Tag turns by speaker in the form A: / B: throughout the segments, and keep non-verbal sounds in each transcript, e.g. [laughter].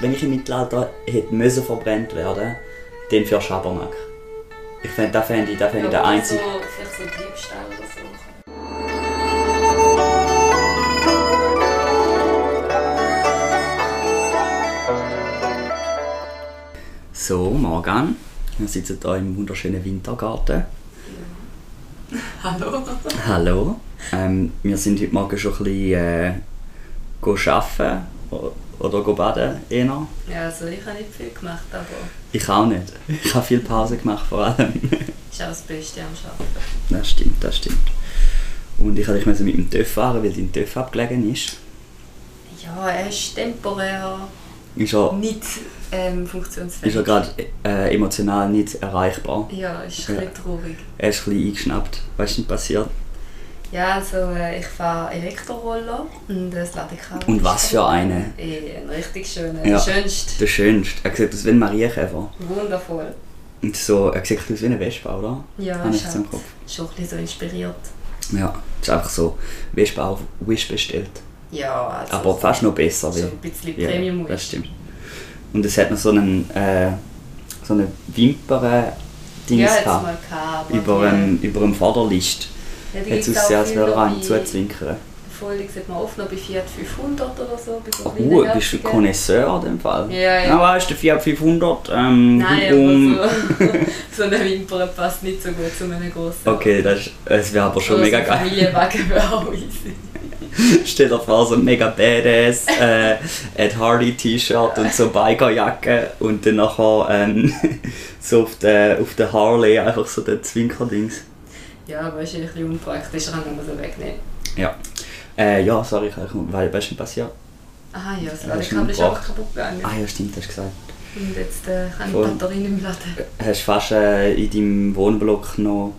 A: wenn ich im Mittelalter hätte müssen verbrennt werden, dann für Schabernack. Ich fände, da fände ich, da fände ich der einzige.
B: So, vielleicht so Diebstahl oder so.
A: So, Morgan. Wir sitzen hier im wunderschönen Wintergarten.
B: Hallo? [laughs]
A: Hallo. Ähm, wir sind heute Morgen schon ein bisschen äh, arbeiten oder go baden. Eher.
B: Ja, also ich habe nicht viel gemacht, aber
A: Ich auch nicht. Ich habe viel Pause gemacht vor allem.
B: ist auch das Beste am Arbeiten.
A: das stimmt, das stimmt. Und ich musste mit dem TÜV fahren, weil dein TÜV abgelegen ist.
B: Ja, er ist temporär
A: Ist er,
B: nicht ähm,
A: ist
B: funktionsfähig.
A: er gerade äh, emotional nicht erreichbar.
B: Ja, ist ein bisschen traurig.
A: Er ist ein bisschen eingeschnappt. Was ist denn passiert?
B: Ja, also äh, ich fahre Elektroroller und das Ladekabel.
A: Und was für eine?
B: Eh, ein richtig schöner,
A: Ja.
B: der schönste.
A: Der schönste. Er sieht aus wie ein Marienkäfer.
B: Wundervoll.
A: Und so, er sieht aus wie eine Wespe, oder?
B: Ja,
A: Habe ich im
B: halt
A: Kopf.
B: schon ein bisschen so inspiriert.
A: Ja, das ist einfach so Wespe auf Wish bestellt.
B: Ja, also
A: Aber fast noch besser.
B: so
A: weil-
B: ein bisschen
A: Ja,
B: Premium
A: das stimmt. Und es hat noch so einen, äh, so eine Wimpern-Dings
B: Ja,
A: gehabt.
B: mal gehabt.
A: Über, einem, über einem Vorderlicht.
B: Ja, noch
A: einem
B: bei-
A: zuzwinkern.
B: Folge sieht man oft noch bei Fiat 500 oder so. Bei so
A: Oh,
B: kleinen
A: bist du
B: Herzigen.
A: Connoisseur in dem Fall?
B: Ja, ja.
A: Ja, weißt du, Fiat 500, ähm,
B: Nein,
A: um...
B: aber so, [laughs] [laughs] so eine Wimper passt nicht so gut zu einem grossen.
A: Okay, das, ist- es wäre aber schon
B: Oder
A: mega
B: so
A: geil.
B: Familienwagen wäre auch easy. [laughs]
A: Stell dir vor, so ein mega badass äh, Ed Hardy T-Shirt und so Bikerjacke und dann nachher ähm, so auf der, auf der Harley einfach so der Zwinkerdings.
B: Ja, aber ist ein bisschen unpraktisch, kann man so wegnehmen.
A: Ja. Äh, ja, sorry, ich weil ist denn passiert?
B: Ah ja, das
A: du
B: Ladekabel ist einfach kaputt gegangen.
A: Ah ja, stimmt, hast du gesagt.
B: Und jetzt äh, kann ich
A: Voll.
B: die Batterie nicht mehr laden.
A: Hast fast äh, in deinem Wohnblock noch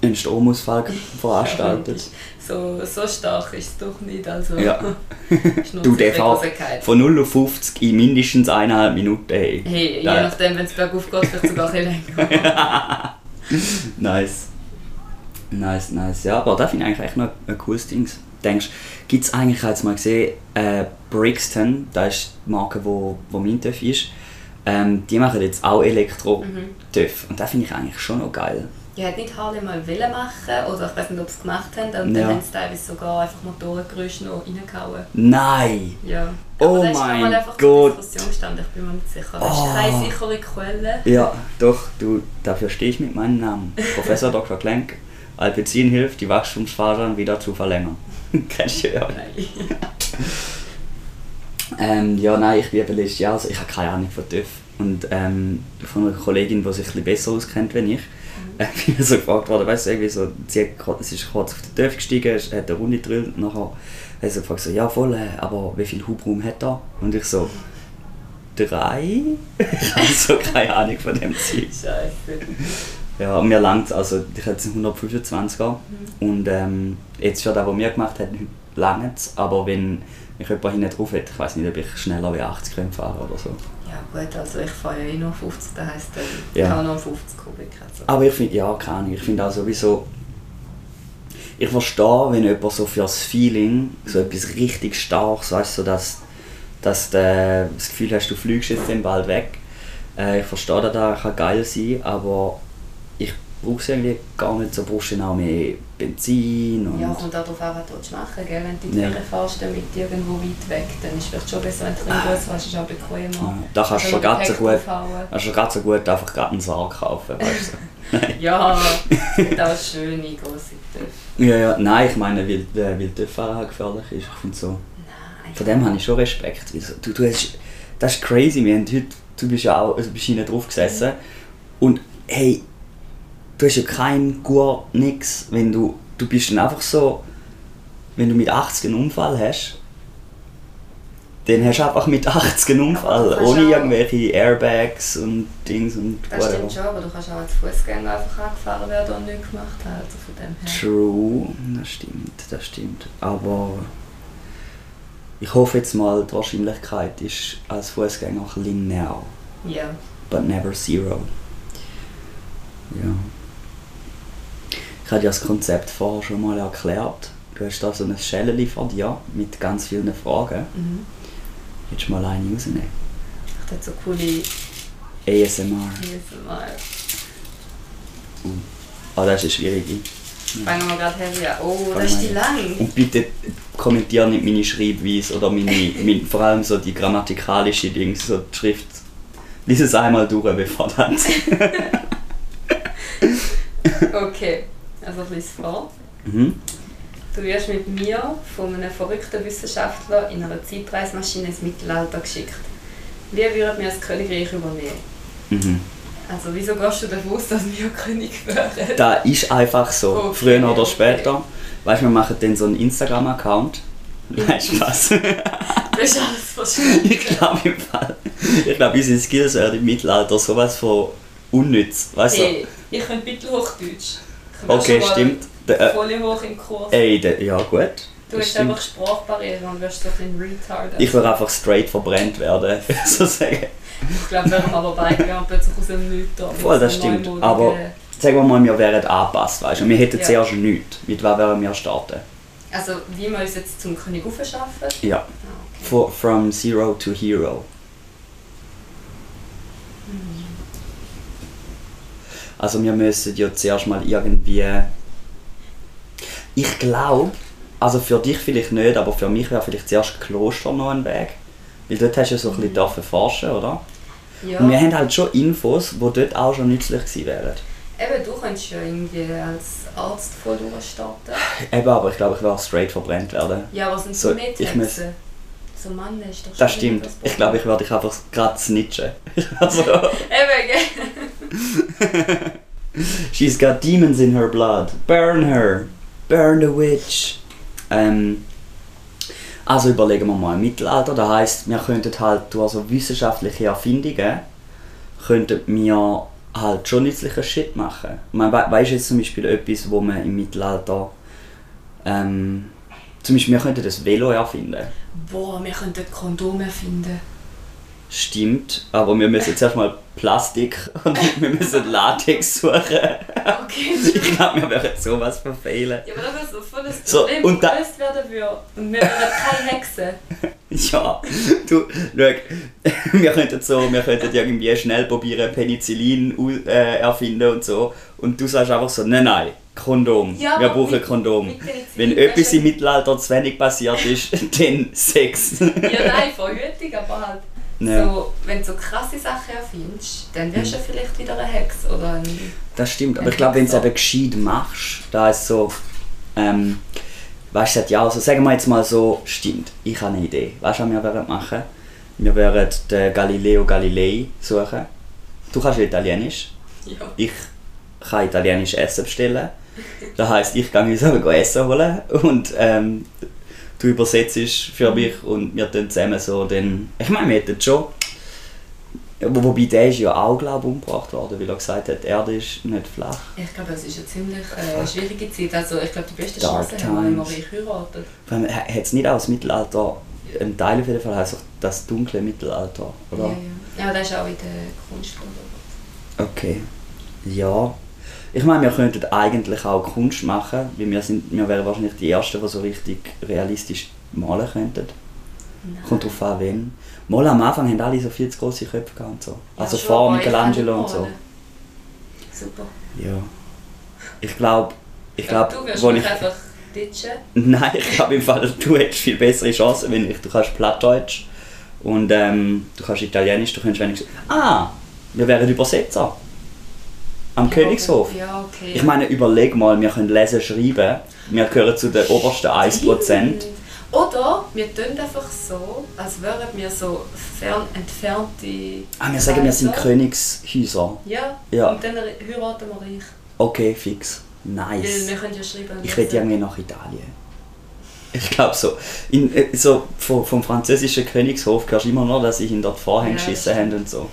A: einen Stromausfall [laughs] veranstaltet.
B: So, so stark ist es doch nicht. Also,
A: Ja. [laughs] [laughs] Du, der fährt von 0 auf 50 in mindestens eineinhalb Minuten. Hey.
B: Hey, je nachdem, wenn es bergauf geht, vielleicht sogar ein bisschen länger.
A: Nice. Nice, nice. Ja, aber da finde ich eigentlich echt noch ein cooles Ding. Denkst gibt es eigentlich, ich habe jetzt mal gesehen, äh, Brixton, das ist die Marke, wo, wo mein TÜV ist, ähm, die machen jetzt auch Elektro-TÜV. Und das finde ich eigentlich schon noch geil.
B: Ja, hat nicht Harley mal wollen machen, oder ich weiß nicht, ob sie es gemacht haben, und
A: Ja.
B: dann haben sie teilweise sogar einfach Motorengeräusche noch reingehauen.
A: Nein!
B: Ja.
A: Oh
B: Aber da ist
A: mein
B: mal einfach
A: Gott.
B: Diskussion gestanden, ich bin mir nicht sicher. Das
A: Oh.
B: ist keine sichere Quelle.
A: Ja, doch, du, dafür stehe ich mit meinem Namen. [laughs] Professor Dr. Klenk. Alpizin hilft, die Wachstumsfasern wieder zu verlängern. [laughs] Kennst du ja.
B: Nein. [laughs]
A: Ähm, ja, nein, ich bin letztes Jahr, also ich habe keine Ahnung von TÜV. Und ähm, von einer Kollegin, die sich ein bisschen besser auskennt als ich, äh, [laughs] bin ich so gefragt worden, weißt du, irgendwie so, sie, hat, sie ist kurz auf den TÜV gestiegen, hat eine Runde gedrillt nachher hat sie gefragt, so, ja voll, äh, aber wie viel Hubraum hat er? Und ich so, drei? ich habe so keine Ahnung von dem Zeug.
B: Scheiße.
A: Ja, mir langt also ich hatte einen 125er und ähm, jetzt für das, was wir gemacht haben, langt es, aber wenn mich jemand hinten drauf hat, ich weiß nicht, ob ich schneller wie 80 km fahren oder so.
B: Ja gut, also ich fahre ja eh nur 50, das heisst, äh, ich
A: Ja.
B: habe noch 50 Kubik. Also.
A: Aber ich finde, ja, keine ich finde auch sowieso, ich verstehe, wenn jemand so für das Feeling, so etwas richtig Starkes, weißt du, so dass, dass du äh, das Gefühl hast, du fliegst jetzt dann bald weg. Äh, ich verstehe, dass das kann geil sein aber ich brauche es irgendwie gar nicht so, brauchst du auch mehr Benzin und...
B: Ja, kommt auch darauf an, was du willst machen gell? Wenn du in die
A: Ja.
B: Ferien fährst, dann mit irgendwo weit weg, dann ist es vielleicht schon besser, wenn du ein bisschen hast, ist auch bequemer.
A: Ja, da kannst du schon
B: Also
A: ganz so gut, kannst du ganz so gut einfach gerade einen Sarg kaufen, weißt du. [laughs]
B: Ja, [laughs] es gibt auch schöne grosse Töpfe.
A: ja, ja, nein, ich meine, weil, äh, weil Töpffahren gefährlich ist, ich finde so...
B: Nein.
A: Von dem habe ich schon Respekt. Du, du hast, das ist crazy. Wir haben heute, du bist ja auch also bist hinten drauf gesessen. Und hey, du hast ja keinen Gurt, nix. Wenn du, du bist dann einfach so, wenn du mit 80 einen Unfall hast, dann hast du einfach mit 80 einen Unfall. Ohne irgendwelche Airbags und Dings und
B: Das stimmt schon, aber du kannst auch als Fußgänger einfach angefahren werden und nichts gemacht haben. Also von dem her.
A: True, das stimmt, das stimmt. Aber ich hoffe jetzt mal, die Wahrscheinlichkeit ist als Fußgänger linear.
B: Ja.
A: but never zero. Ja. Ich habe dir das Konzept vorher schon mal erklärt. Du hast da so ein Schäleli vor dir mit ganz vielen Fragen.
B: Mhm.
A: Willst du mal eine rausnehmen?
B: Ich hätte so coole
A: ASMR.
B: ASMR.
A: Ah, das ist eine schwierige.
B: Fangen wir gerade heavy an. Oh, das ist die lang.
A: Und bitte kommentiere nicht meine Schreibweise oder meine, [laughs] mein, vor allem so die grammatikalische Dinge, so die Schrift. Lies es einmal durch, bevor dann. [laughs]
B: Okay, also ich lese vor.
A: mhm.
B: Du wirst mit mir von einem verrückten Wissenschaftler in einer Zeitreismaschine ins Mittelalter geschickt. Wie würden wir das Königreich übernehmen?
A: Mhm.
B: Also wieso gehst du davon aus, dass wir König wären?
A: Da ist einfach so,
B: Okay,
A: früher oder
B: okay.
A: später. Weißt du, wir machen dann so einen Instagram-Account. Nein, Spaß. [laughs]
B: Das ist alles verstanden.
A: ich glaube im Fall. Ich glaube, unsere Skills wären im Mittelalter sowas von unnütz. Weißt du?
B: Hey, ich kann bitte Hochdeutsch. Ich bin
A: Okay, stimmt. Der, äh,
B: Voll hoch im Kurs.
A: ey, der, ja gut.
B: du hast
A: stimmt.
B: einfach Sprachbarriere und wirst so ein retarded.
A: Ich würde einfach straight verbrennt werden, [laughs] so sagen.
B: Ich glaube, wir haben aber beide gegangen, plötzlich aus dem Nichts da.
A: Voll, das stimmt. Aber sagen wir mal, wir wären angepasst, weißt du. Wir hätten
B: Ja.
A: zuerst nichts. Mit was wären wir starten?
B: Also, wie wir uns jetzt zum König aufschaffen?
A: Ja.
B: Ah, okay.
A: For, from zero to hero. Also wir müssen ja zuerst mal irgendwie... Ich glaube, also für dich vielleicht nicht, aber für mich wäre vielleicht zuerst Kloster noch ein Weg. Weil dort hast du ja so ein bisschen dürfen forschen, oder?
B: Ja,
A: Und wir haben halt schon Infos, die dort auch schon nützlich gewesen wären.
B: eben, du könntest ja irgendwie als Arzt voll durchstarten.
A: Eben, aber ich glaube, ich werde straight verbrennt werden.
B: Ja, was sind
A: So,
B: Hexen? So Mann ist doch
A: Das stimmt. Ich glaube, ich werde dich einfach gerade snitchen. [laughs] also,
B: Eben, gell? [laughs]
A: she's got demons in her blood. Burn her. Burn the witch. Ähm, also überlegen wir mal, Mittelalter, das heisst, wir könnten halt durch so wissenschaftliche Erfindungen könnten wir halt schon nützlichen Shit machen. Man we weißt jetzt zum Beispiel etwas, wo man im Mittelalter ähm, zum Beispiel, wir könnten das Velo erfinden.
B: Boah, wir könnten Kondome finden.
A: Stimmt, aber wir müssen zuerst mal Plastik und wir müssen Latex suchen.
B: Okay,
A: Ich glaube, wir werden sowas verfehlen.
B: Ja, aber das ist so voll das
A: So,
B: Problem,
A: und da-
B: gelöst werden würde. Und wir wären keine Hexe.
A: Ja, du, schau, wir könnten so, wir könnten irgendwie schnell probieren, Penicillin äh, erfinden und so. Und du sagst einfach so, nein, nein, Kondom.
B: Ja,
A: wir brauchen
B: mit-
A: Kondom.
B: mit
A: Wenn etwas im Mittelalter zu wenig passiert ist, [laughs] dann Sex.
B: Ja, nein, Verhütung, aber halt.
A: Ja.
B: So, wenn du so krasse Sachen erfindest, dann wärst du ja vielleicht wieder eine Hexe oder ein.
A: Das stimmt, aber ich glaube, wenn du es eben gescheit machst, da ist so, ähm, weißt du, ja, also sagen wir jetzt mal so, stimmt, ich habe eine Idee. Weißt du, was wir werden machen? Wir werden den Galileo Galilei suchen. Du kannst Italienisch.
B: Ja.
A: Ich kann italienisch Essen bestellen. Das heisst, ich gehe uns aber Essen holen und ähm, du übersetzt für mich und wir dann zusammen so den. Ich meine, wir hätten schon. Wo- Wobei der ist ja auch, glaube ich, umgebracht worden, weil er gesagt hat, die Erde ist nicht flach.
B: Ich glaube, es ist eine ziemlich äh, schwierige Zeit. Also, ich glaube, die beste
A: Dark
B: Chance haben wir, wenn wir euch heiraten.
A: Hat es nicht auch das Mittelalter, ein Teil auf jeden Fall heisst auch das dunkle Mittelalter, oder?
B: Ja, ja. ja, das ist auch in der Kunst.
A: Okay. Ja. Ich meine, wir könnten eigentlich auch Kunst machen, weil wir, sind, wir wären wahrscheinlich die Ersten, die so richtig realistisch malen könnten.
B: Nein.
A: Kommt drauf an, wen. Mal am Anfang haben alle so viel zu grosse Köpfe gehabt und so.
B: Ja,
A: Also vor Michelangelo und so.
B: Super.
A: Ja. Ich glaube, ich glaube,
B: du wirst
A: wo
B: mich
A: ich...
B: einfach ditchen. [laughs]
A: Nein, ich glaube im Fall, du hättest viel bessere Chancen, wenn ich. Du kannst Plattdeutsch und ähm, du kannst Italienisch, du kannst wenigstens... Ah, wir wären Übersetzer. Am Königshof.
B: Ja, okay.
A: Ich meine, überleg mal, wir können lesen, schreiben. Wir gehören zu den obersten 1%.
B: Stimmt. Oder wir tun einfach so, als wären wir so fern entfernte.
A: Ah, wir sagen, wir sind. Königshäuser.
B: Ja.
A: Ja.
B: Und dann heiraten wir reich.
A: Okay, fix.
B: Weil
A: Nice.
B: wir können ja schreiben.
A: Ich will irgendwie nach Italien. Ich glaube so. In, äh, so vom, vom französischen Königshof hörst du immer noch, dass sie ihn dort Vorhänge
B: Ja,
A: geschissen haben und so.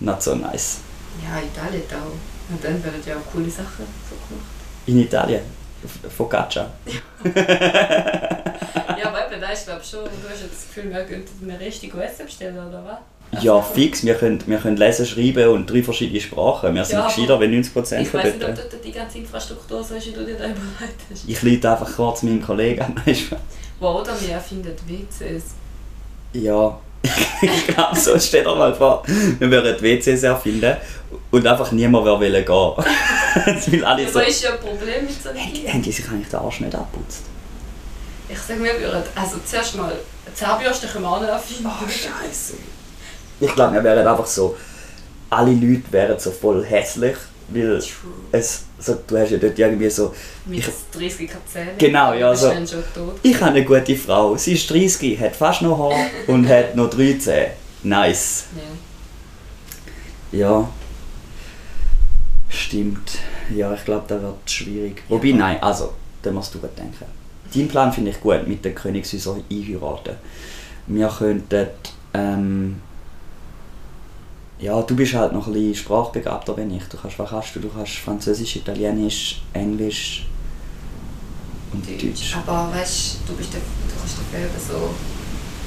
A: Not so nice.
B: Ja, Italien auch. Und dann werden ja auch coole Sachen so gemacht.
A: In Italien. Focaccia. [laughs]
B: ja, aber eben, da ist glaube schon, du hast jetzt das Gefühl, wir könnten eine richtige Essen bestellen, oder was?
A: Ja, fix. Wir können, wir können lesen, schreiben und drei verschiedene Sprachen. Wir sind
B: Ja,
A: gescheiter wie 90%
B: Ich
A: von
B: weiß nicht, ob
A: dort.
B: dort die ganze Infrastruktur so ist, wie du dir da überlegt hast.
A: Ich leite einfach kurz meinen Kollegen an. Du?
B: Wow, oder wir erfinden WCs.
A: Ja, [laughs] ich glaube, so steht dir mal vor, wir würden die WCs erfinden und einfach niemand mehr wollen gehen. [laughs] Will alle so.
B: Aber ist ja ein Problem mit so einem
A: Haben die, haben die sich eigentlich den Arsch nicht abputzt?
B: Ich sage, wir würden, also zuerst mal, Zahnbürste können wir auch nicht erfinden.
A: Oh, Scheiße. Ich glaube, wir wären einfach so. Alle Leute wären so voll hässlich, weil
B: True.
A: es, so, du hast ja dort irgendwie so.
B: Mit
A: Ich,
B: 30 Zähnen.
A: Genau, ja, so-
B: tot.
A: ich habe eine gute Frau. Sie ist 30, hat fast noch Haar [laughs] und hat noch 13. Nice.
B: Ja.
A: Ja. Stimmt. Ja, ich glaube, das wird schwierig. Wobei,
B: Ja.
A: nein, also, da musst du gut denken. Dein Plan finde ich gut, mit den Königshäusern einheiraten. Wir könnten, ähm, ja, du bist halt noch ein bisschen sprachbegabter wenn ich. Du kannst, was kannst du? Du kannst Französisch, Italienisch, Englisch und Deutsch.
B: Deutsch. Aber weißt du, bist der, du kannst dafür so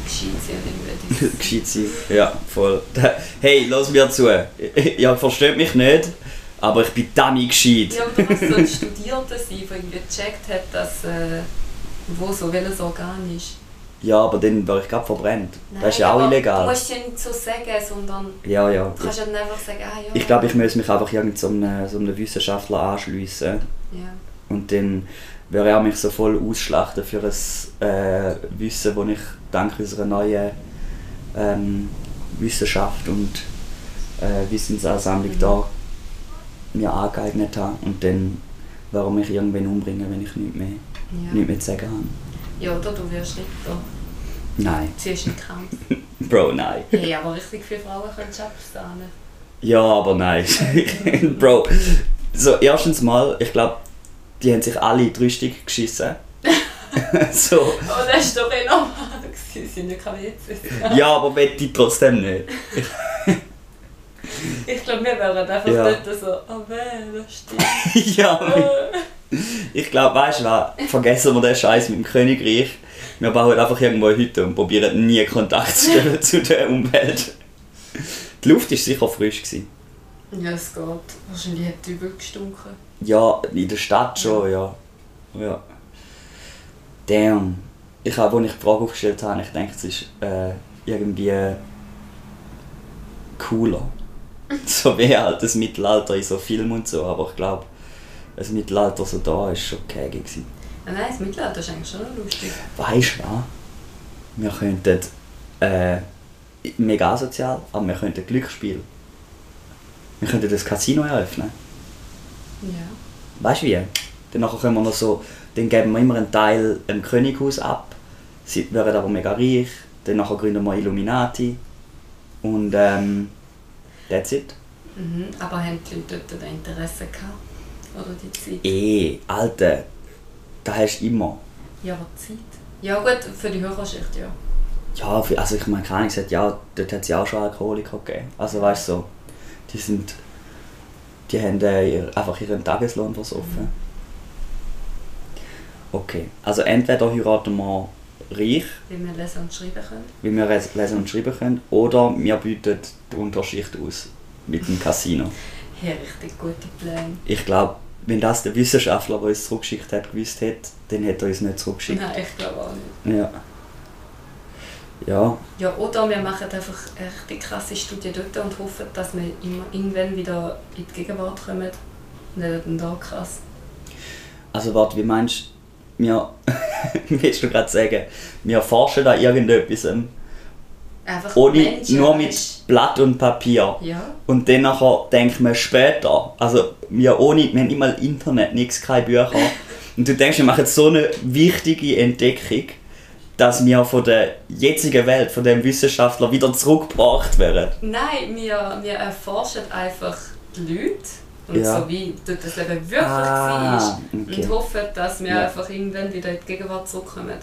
B: gescheit sein [laughs]
A: Gescheit sein. Ja, voll. [laughs] Hey, lass mir zu. [laughs] Ihr versteht mich nicht, aber ich bin dummy gescheit.
B: Ja, aber du musst so ein Studierter sein, der irgendwie gecheckt hat, dass, äh, wo so welches Organ ist.
A: Ja, aber dann wäre ich gerade verbrennt. das ist ja auch
B: aber Du
A: illegal.
B: musst ja nicht so sagen, sondern
A: Ja, ja.
B: du kannst ja dann einfach sagen, ah ja.
A: Ich glaube, ich muss mich einfach irgend so einem, so einem Wissenschaftler anschliessen.
B: Ja.
A: Und dann würde er mich so voll ausschlachten für ein äh, Wissen, das ich dank unserer neuen ähm, Wissenschaft und äh, Wissensansammlung
B: Mhm.
A: da mir angeeignet habe. Und dann würde er mich irgendwann umbringen, wenn ich nichts mehr,
B: Ja.
A: nichts mehr zu sagen habe.
B: Ja, oder du wirst Ritter.
A: Nein.
B: Ziehst einen Kampf.
A: Bro, nein.
B: Hey, aber richtig viele Frauen können du abstehen.
A: Ja, aber nein. [laughs] Bro, so erstens mal, ich glaube, die haben sich alle drei Stück geschissen. [laughs] so.
B: Aber das war doch eh normal. gewesen, sind ja keine Witze. [laughs]
A: Ja, aber wette ich trotzdem nicht.
B: Ich glaube, wir wären einfach
A: Ja.
B: dort so, oh weh, das stimmt.
A: ja, ich glaube, weißt du was? Vergessen wir den Scheiß mit dem Königreich. Wir bauen einfach irgendwo eine Hütte und probieren nie Kontakt zu stellen zu der Umwelt. Die Luft war sicher frisch. Gewesen.
B: ja, es geht. Wahrscheinlich hat die übel gestunken.
A: Ja, in der Stadt schon, ja. ja. Damn. Ich habe, als ich die Frage aufgestellt habe, ich denke, es ist äh, irgendwie cooler. [laughs] so wie halt das Mittelalter in so Filmen und so, aber ich glaube, das Mittelalter so da ist schon okay gewesen.
B: Ah, nein, das Mittelalter ist eigentlich schon lustig.
A: Weißt du was? Wir könnten äh, mega asozial, aber wir könnten Glücksspiel. Wir könnten das Casino eröffnen.
B: Ja.
A: Weißt du wie? Dann können wir noch so, dann geben wir immer einen Teil im Könighaus ab. Sie werden aber mega reich. Dann gründen wir Illuminati. Und ähm, that's it.
B: Mhm. Aber haben die Leute dort Interesse gehabt? Oder die Zeit?
A: Eh, Alter, das hast du immer.
B: Ja, aber Zeit? Ja gut, für die Hörerschicht, ja.
A: Ja, für- also ich meine, keine gesagt, ja, dort hat es ja auch schon Alkoholiker gegeben. Also weißt du, so, die sind, die haben äh, einfach ihren Tageslohn versoffen. Okay, also entweder heiraten wir reich,
B: Wie wir lesen und schreiben können.
A: wie wir lesen und schreiben können, oder wir bieten die Unterschicht aus mit dem Casino.
B: Hey, richtig gute Pläne.
A: Ich glaube, wenn das der Wissenschaftler, der uns zurückgeschickt hat, gewusst hätte, dann hätte er uns nicht zurückgeschickt.
B: Nein, ich glaube auch nicht.
A: Ja. Ja,
B: Ja, oder wir machen einfach eine richtig krasse Studie dort und hoffen, dass wir immer irgendwann wieder in die Gegenwart kommen. Dann da krass.
A: also warte, wie meinst du, wir, [laughs] willst du gerade sagen, wir forschen an irgendetwas,
B: Einfach
A: ohne,
B: Menschen,
A: nur mit Blatt und Papier.
B: Ja,
A: Und dann nachher denken wir später, also wir, ohne, wir haben nicht mal Internet, nichts, keine Bücher. [laughs] Und du denkst, wir machen so eine wichtige Entdeckung, dass wir von der jetzigen Welt, von dem Wissenschaftler wieder zurückgebracht werden.
B: Nein, wir, wir erforschen einfach die Leute und
A: Ja.
B: so wie das Leben wirklich
A: Ah,
B: war.
A: okay.
B: Und hoffen, dass wir
A: Ja.
B: einfach irgendwann wieder in die Gegenwart zurückkommen.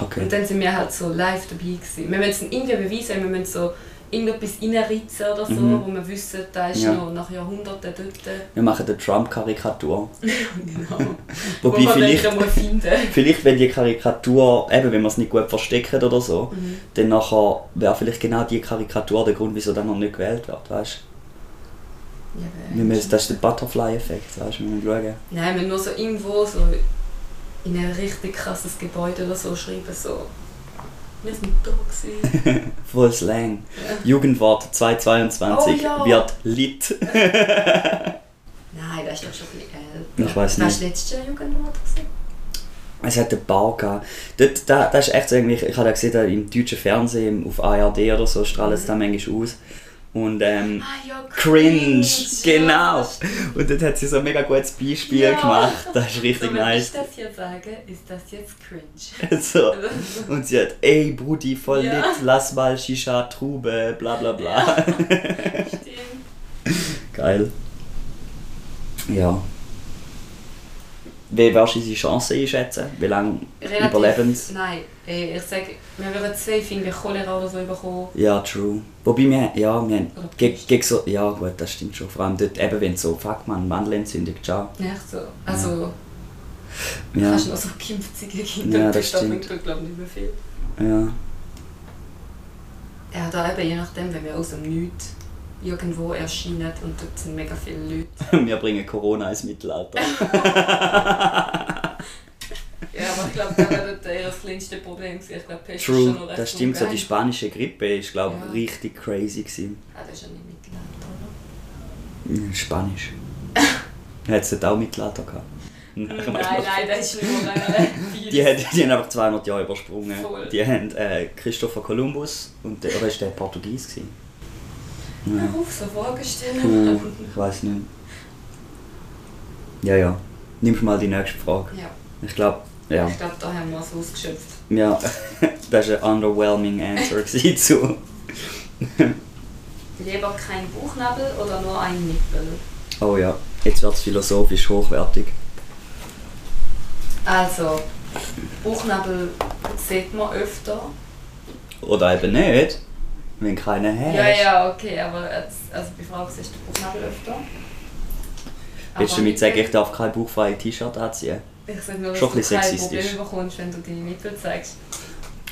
A: Okay.
B: Und dann sind wir halt so live dabei gewesen. Wir müssen es irgendwie beweisen, wir müssen so irgendetwas reinritzen oder so,
A: Mhm.
B: wo wir wissen, da ist
A: Ja.
B: noch nach Jahrhunderten dort.
A: Wir machen eine Trump-Karikatur. [laughs]
B: genau. [laughs]
A: Wobei
B: wo
A: vielleicht, [laughs]
B: vielleicht
A: wenn die Karikatur, eben wenn wir es nicht gut verstecken oder so,
B: Mhm.
A: dann nachher wäre vielleicht genau die Karikatur der Grund, wieso dann noch nicht gewählt wird, weißt
B: Ja,
A: du? Wir müssen- Das ist der Butterfly-Effekt, weißt du? Wir müssen schauen.
B: Nein, wir nur so irgendwo so in ein richtig krasses Gebäude oder so schreiben, so Wir sind da gewesen. [laughs]
A: Voll Slang. Jugendwort 2022
B: Oh ja.
A: wird lit. [laughs]
B: Nein, das ist doch schon ein bisschen älter.
A: Ich weiss nicht.
B: Hast du letztes Jahr Jugendwort gesehen?
A: Es hat einen Bar gehabt. Dort, da, das ist echt so irgendwie, ich habe ja gesehen, im deutschen Fernsehen, auf ARD oder so, strahlen es da manchmal aus. Und ähm,
B: Ah ja,
A: cringe,
B: ja.
A: genau. Und dort hat sie so ein mega gutes Beispiel
B: Ja.
A: gemacht. Das ist
B: So,
A: richtig
B: wenn
A: nice.
B: ich das hier sage, ist das jetzt cringe. [laughs]
A: so. [laughs] Und sie hat, ey Brudi, voll
B: Ja.
A: lit, lass mal Shisha, Trube, bla bla bla. [laughs]
B: Stimmt.
A: Geil. Ja. Wie wirst du unsere Chancen einschätzen? Wie lange
B: Relativ-
A: Überlebens?
B: Nein, ich sage, wir würden safe irgendwie Cholera oder so bekommen.
A: Ja, true. Wobei wir, ja, wir haben gegen, gegen so, ja gut, das stimmt schon. Vor allem dort eben, wenn so, fuck man, Mandelentzündung, ciao.
B: Nicht so. Also,
A: Ja,
B: kannst du noch so gimpfige Kinder
A: Ja, das
B: da
A: stimmt.
B: bringt, glaube ich, nicht mehr viel.
A: ja.
B: Ja, da eben, je nachdem, wenn wir aus dem Nichts irgendwo erscheinen und dort sind mega viele Leute. [laughs]
A: wir bringen Corona ins Mittelalter. [laughs] [laughs]
B: Ja, aber ich glaube, das eher das kleinste Problem gewesen. Ich glaube, Pest ist schon
A: True,
B: noch recht
A: das stimmt. So die spanische Grippe ist, glaube
B: Ja.
A: ich, richtig crazy gewesen.
B: Ah, das ist ja nicht Mittelalter, oder?
A: Spanisch. Hat es dort auch Mittelalter gehabt?
B: Nein, nein, das ist nur eine [laughs]
A: Die, haben- die haben einfach 200 Jahre übersprungen.
B: Voll.
A: Die haben äh, Christopher Columbus und der, oder ist der Portugies gewesen? Ja.
B: Hör auf, so Fragen stellen.
A: Puh, ich weiß nicht. Ja, ja. Nimmst mal die nächste Frage.
B: Ja,
A: Ich glaube, ja.
B: ich glaube, da haben wir es ausgeschöpft.
A: Ja, [laughs] das war ein underwhelming Answer [laughs] zu.
B: Lieber kein Bauchnabel oder nur ein Nippel?
A: Oh ja, jetzt wird es philosophisch hochwertig.
B: Also, Bauchnabel sieht man öfter.
A: Oder eben nicht, wenn keiner hast.
B: Ja, ja, okay, aber jetzt, also bei Frauen siehst du Bauchnabel öfter.
A: Willst du
B: Aber
A: damit sagen, ich darf kein bauchfreie T-Shirt anziehen?
B: Ich sage nur, dass
A: Schon
B: du kein
A: sexistisch.
B: Problem bekommst, wenn du deine Nippel zeigst.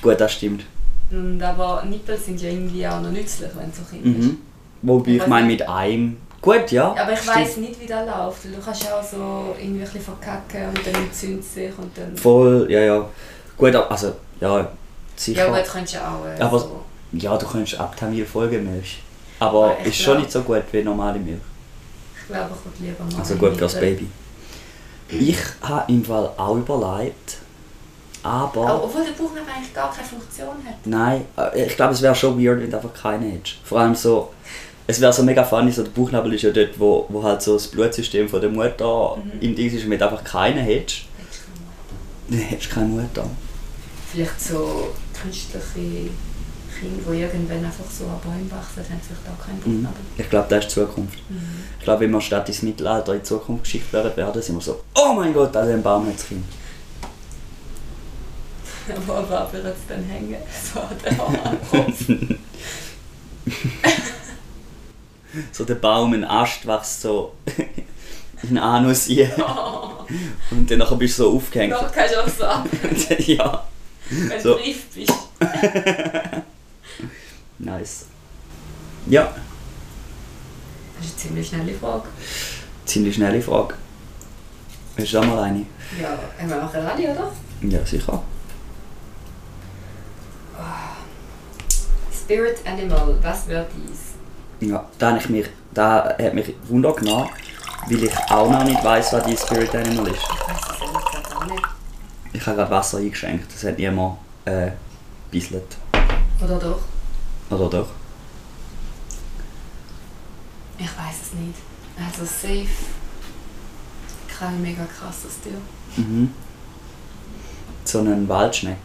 A: Gut, das stimmt.
B: Und aber Nippel sind ja irgendwie auch noch nützlich, wenn du so Kind bist.
A: Mhm. Wobei
B: Ich
A: ich meine mit einem. Gut, ja.
B: Aber ich weiß nicht, wie das läuft. Du kannst ja auch so irgendwie ein bisschen verkacken und dann entzündet sich und dann...
A: Voll, ja, ja. Gut, also, ja, sicher.
B: Ja, aber jetzt könntest du ja auch äh,
A: Aber-
B: so...
A: Ja, du kannst Abtamil Folgemilch. Aber
B: Ja, ich
A: ist schon nicht so gut wie normale Milch.
B: Ich glaube, ich würde lieber mal
A: Also gut fürs
B: Nippel.
A: Baby. Ich habe im Fall auch überlegt, aber...
B: Aber obwohl der Bauchnabel eigentlich gar keine Funktion hat.
A: Nein, äh, ich glaube, es wäre schon weird, wenn du einfach keinen hättest. Vor allem so, es wäre so mega funny, so der Bauchnabel ist ja dort, wo, wo halt so das Blutsystem von der Mutter
B: Mhm.
A: im Ding ist, und wenn du einfach keinen hättest,
B: Hättest du keine Mutter.
A: dann hättest du keine Mutter.
B: Vielleicht so künstliche Kinder, die irgendwann einfach so an Bäumen wachsen, haben vielleicht auch keinen
A: Mhm.
B: Bauchnabel.
A: Ich glaube, das ist die Zukunft.
B: Mhm.
A: Ich glaube, wenn wir statt ins Mittelalter in die Zukunft geschickt werden, werden sind wir so, oh mein Gott, an dem Baum hat das Kind.
B: Wo war wir jetzt dann hängen? [laughs] So an der Kopf. [laughs]
A: So der Baum, ein Ast wächst so [laughs] in Anus rein und dann bist du so aufgehängt.
B: Noch kannst du auch so ab,
A: ja,
B: wenn
A: So.
B: du reif bist.
A: Nice. Ja,
B: Das ist eine ziemlich schnelle Frage.
A: ziemlich schnelle Frage. Hast du auch mal eine?
B: Ja, wir machen alle, oder?
A: Ja, sicher.
B: Spirit Animal, was wäre dies?
A: Ja, da, habe ich mich, da hat mich Wunder genommen, weil ich auch noch nicht weiss, was die Spirit Animal ist.
B: Ich weiß es ehrlich gesagt auch nicht.
A: Ich habe gerade Wasser eingeschenkt, das hat niemand äh, bisselt.
B: Oder doch?
A: Oder doch?
B: Ich weiß es nicht. Also safe. Kein mega krasses Tier.
A: Mhm. So einen Waldschneck.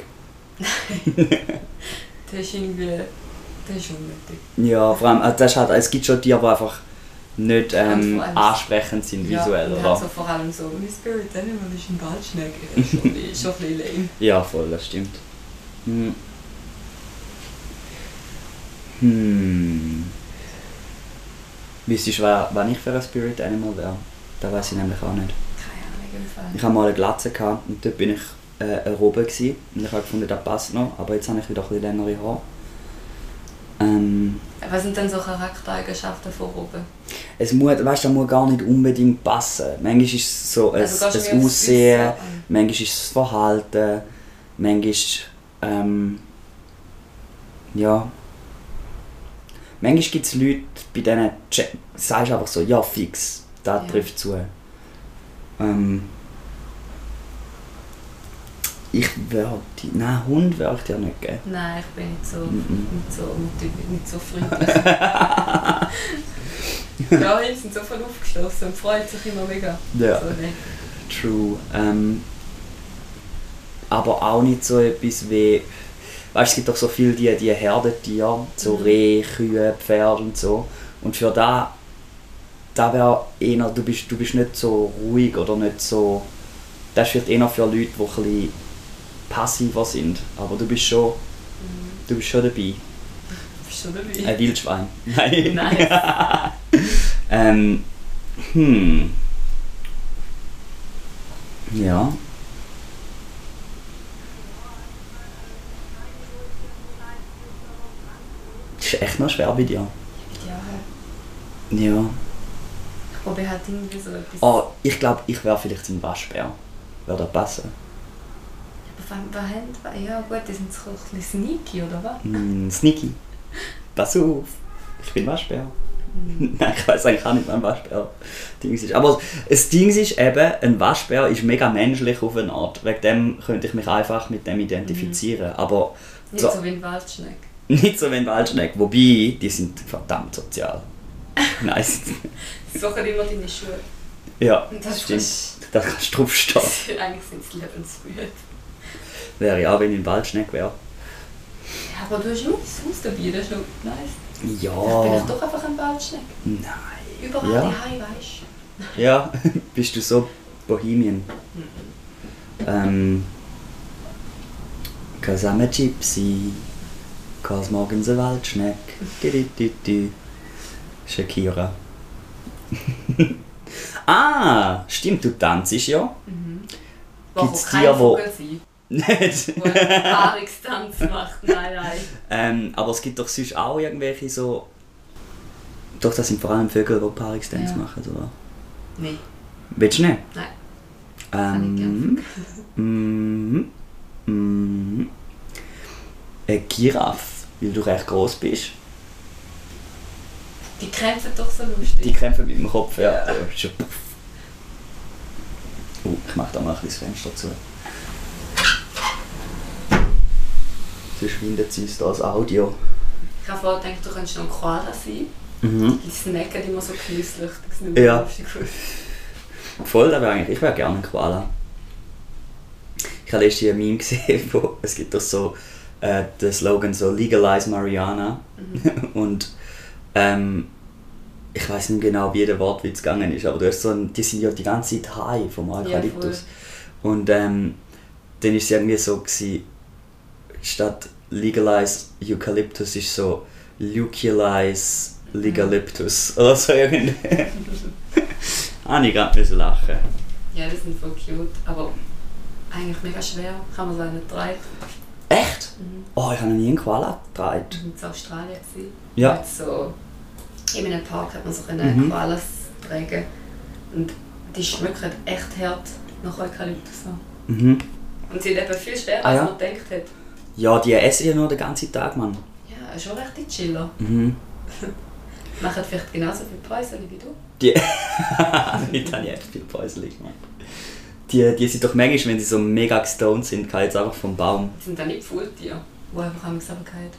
A: [laughs]
B: Das ist irgendwie. Das ist unnötig.
A: Ja, vor allem, äh, das ist halt, es gibt schon Tiere, die einfach nicht ähm, ansprechend sind visuell,
B: ja, und
A: oder?
B: halt so vor allem so, mein Spirit Animal ist ein Waldschneck. Ja, Schon ein bisschen- schon ein bisschen lame.
A: Ja, voll, das stimmt. Hm. Hm. Wüsstest du, wer, wann ich für ein Spirit Animal wäre? Das weiß ich nämlich auch nicht.
B: Keine Ahnung im Fall.
A: Ich hatte mal eine Glatze gehabt und dort bin ich äh, Robbe gewesen. und ich habe gefunden, das passt noch, aber jetzt habe ich wieder ein bisschen längere Haare. Ähm,
B: Was sind denn so Charaktereigenschaften von Robben?
A: es muss, weißt, das muss gar nicht unbedingt passen. Manchmal ist es so ein,
B: Also
A: ein Aussehen, manchmal ist es das Verhalten, manchmal ähm, ja. Manchmal gibt es Leute, bei denen sagst du einfach so, ja fix, das
B: Ja.
A: trifft zu. Ähm, ich würde, nein, Hund würde ich dir nicht geben.
B: Nein, ich bin nicht so,
A: Mhm.
B: nicht so, nicht, nicht so freundlich. [laughs] ja, die sind so voll aufgeschlossen und freut sich immer mega.
A: Ja.
B: So, ne.
A: True. Ähm, aber auch nicht so etwas wie. Weißt du, es gibt doch so viele die, die Herdentiere, so
B: Mhm.
A: Rehe, Kühe, Pferde und so. Und für da, da wäre eher, du bist, du bist nicht so ruhig oder nicht so. Das vielleicht eher für Leute, die ein bisschen passiver sind. Aber du bist schon,
B: Mhm.
A: du bist schon dabei.
B: Bist du dabei?
A: Ein Wildschwein. [laughs] Nein.
B: Nice. [laughs]
A: ähm, hm. Ja. Ist echt noch schwer bei dir.
B: Ja,
A: Ja.
B: ich probiere halt irgendwie so etwas.
A: Oh, ich glaube, ich wäre vielleicht ein Waschbär. Würde das passen?
B: Aber was, haben Ja gut, die sind so ein bisschen sneaky, oder was?
A: Mm, sneaky. Pass auf. Ich bin Waschbär.
B: Mhm. [laughs]
A: Nein, ich weiß eigentlich auch nicht, was ein Waschbär Dings ist. Aber das Ding ist eben, ein Waschbär ist mega menschlich auf eine Art. Wegen dem könnte ich mich einfach mit dem identifizieren. Aber
B: Nicht
A: So.
B: so, wie ein Waldschneck.
A: Nicht so wie ein Waldschneck. Wobei, die sind verdammt sozial. [laughs] Nice.
B: Sie suchen immer deine Schuhe.
A: ja,
B: Und das
A: stimmt.
B: ist
A: Da kannst du draufstehen. [laughs]
B: Eigentlich sind es lebensmüde.
A: Wäre ja, wenn ich ein Waldschneck wäre.
B: Ja, aber du hast nur das Haus dabei, das ist noch nice. Vielleicht bin
A: Ja.
B: ich doch einfach ein Waldschneck.
A: Nein.
B: Überall
A: Ja.
B: daheim, weißt du?
A: Ja, [laughs] bist du so Bohemian. Ähm. Cause I'm a gypsy. Cause morgens ein Waldschneck. Shakira. [laughs] ah, stimmt, du tanzt ja.
B: Mhm.
A: Gibt's
B: kein
A: Tiere, wo- Nicht.
B: wo Paarungstanz macht? Nein, nein.
A: ähm, aber es gibt doch sonst auch irgendwelche so. Doch, das sind vor allem Vögel, die Paarungstanz
B: Ja.
A: machen, oder?
B: Nein.
A: Willst du nicht?
B: Nein.
A: Ähm, mhm. Eine Giraffe, weil du recht groß bist.
B: Die kämpfen doch so lustig.
A: Die kämpfen mit dem Kopf, ja.
B: Ja.
A: Oh, ich mache da mal ein bisschen das Fenster zu. Sonst windet sie uns da das Audio.
B: Ich habe vorher gedacht, du könntest noch ein Koala sein.
A: Mhm.
B: Die snacken immer so genüsslich. Das ist nicht mehr
A: Ja.
B: lustig.
A: Voll, aber eigentlich, ich wäre gerne ein Koala. Ich habe letztens ein Meme gesehen, [laughs] wo es gibt doch so äh, den Slogan so Legalize Mariana.
B: Mhm. [laughs]
A: Und ähm, ich weiß nicht genau, wie der Wortwitz gegangen ist, aber du hast so ein, die sind ja die ganze Zeit high vom Eukalyptus. Und ähm, dann ist es irgendwie so gewesen, statt Legalize Eukalyptus ist so Leucalize Legalyptus. [laughs] Oder so irgendwie. [laughs] ah, ich gerade müssen lachen.
B: Ja, die sind voll cute. Aber eigentlich mega schwer. Kann man so einen tragen. Mhm.
A: Oh, ich habe noch nie einen Koala getragen.
B: Wir waren in Australien. gewesen.
A: Ja.
B: Dort So, in einem Park hat man so können
A: Mhm.
B: Koalas tragen. Und die schmecken echt hart nach Eukalyptus.
A: Mhm.
B: Und sie sind eben viel schwerer,
A: Ah,
B: als
A: ja?
B: man gedacht hat.
A: Ja, die essen ja nur den ganzen Tag, Mann.
B: Ja, schon recht die Chiller.
A: Mhm. [laughs]
B: Machen vielleicht genauso viel Päuseli wie du.
A: Die. Damit [laughs] habe ich echt viel Päuselig, Mann. Die, die sind doch manchmal, wenn sie so mega gestoned sind, jetzt einfach vom Baum.
B: Die sind dann nicht Pfuhltiere, die einfach haben gesagt haben.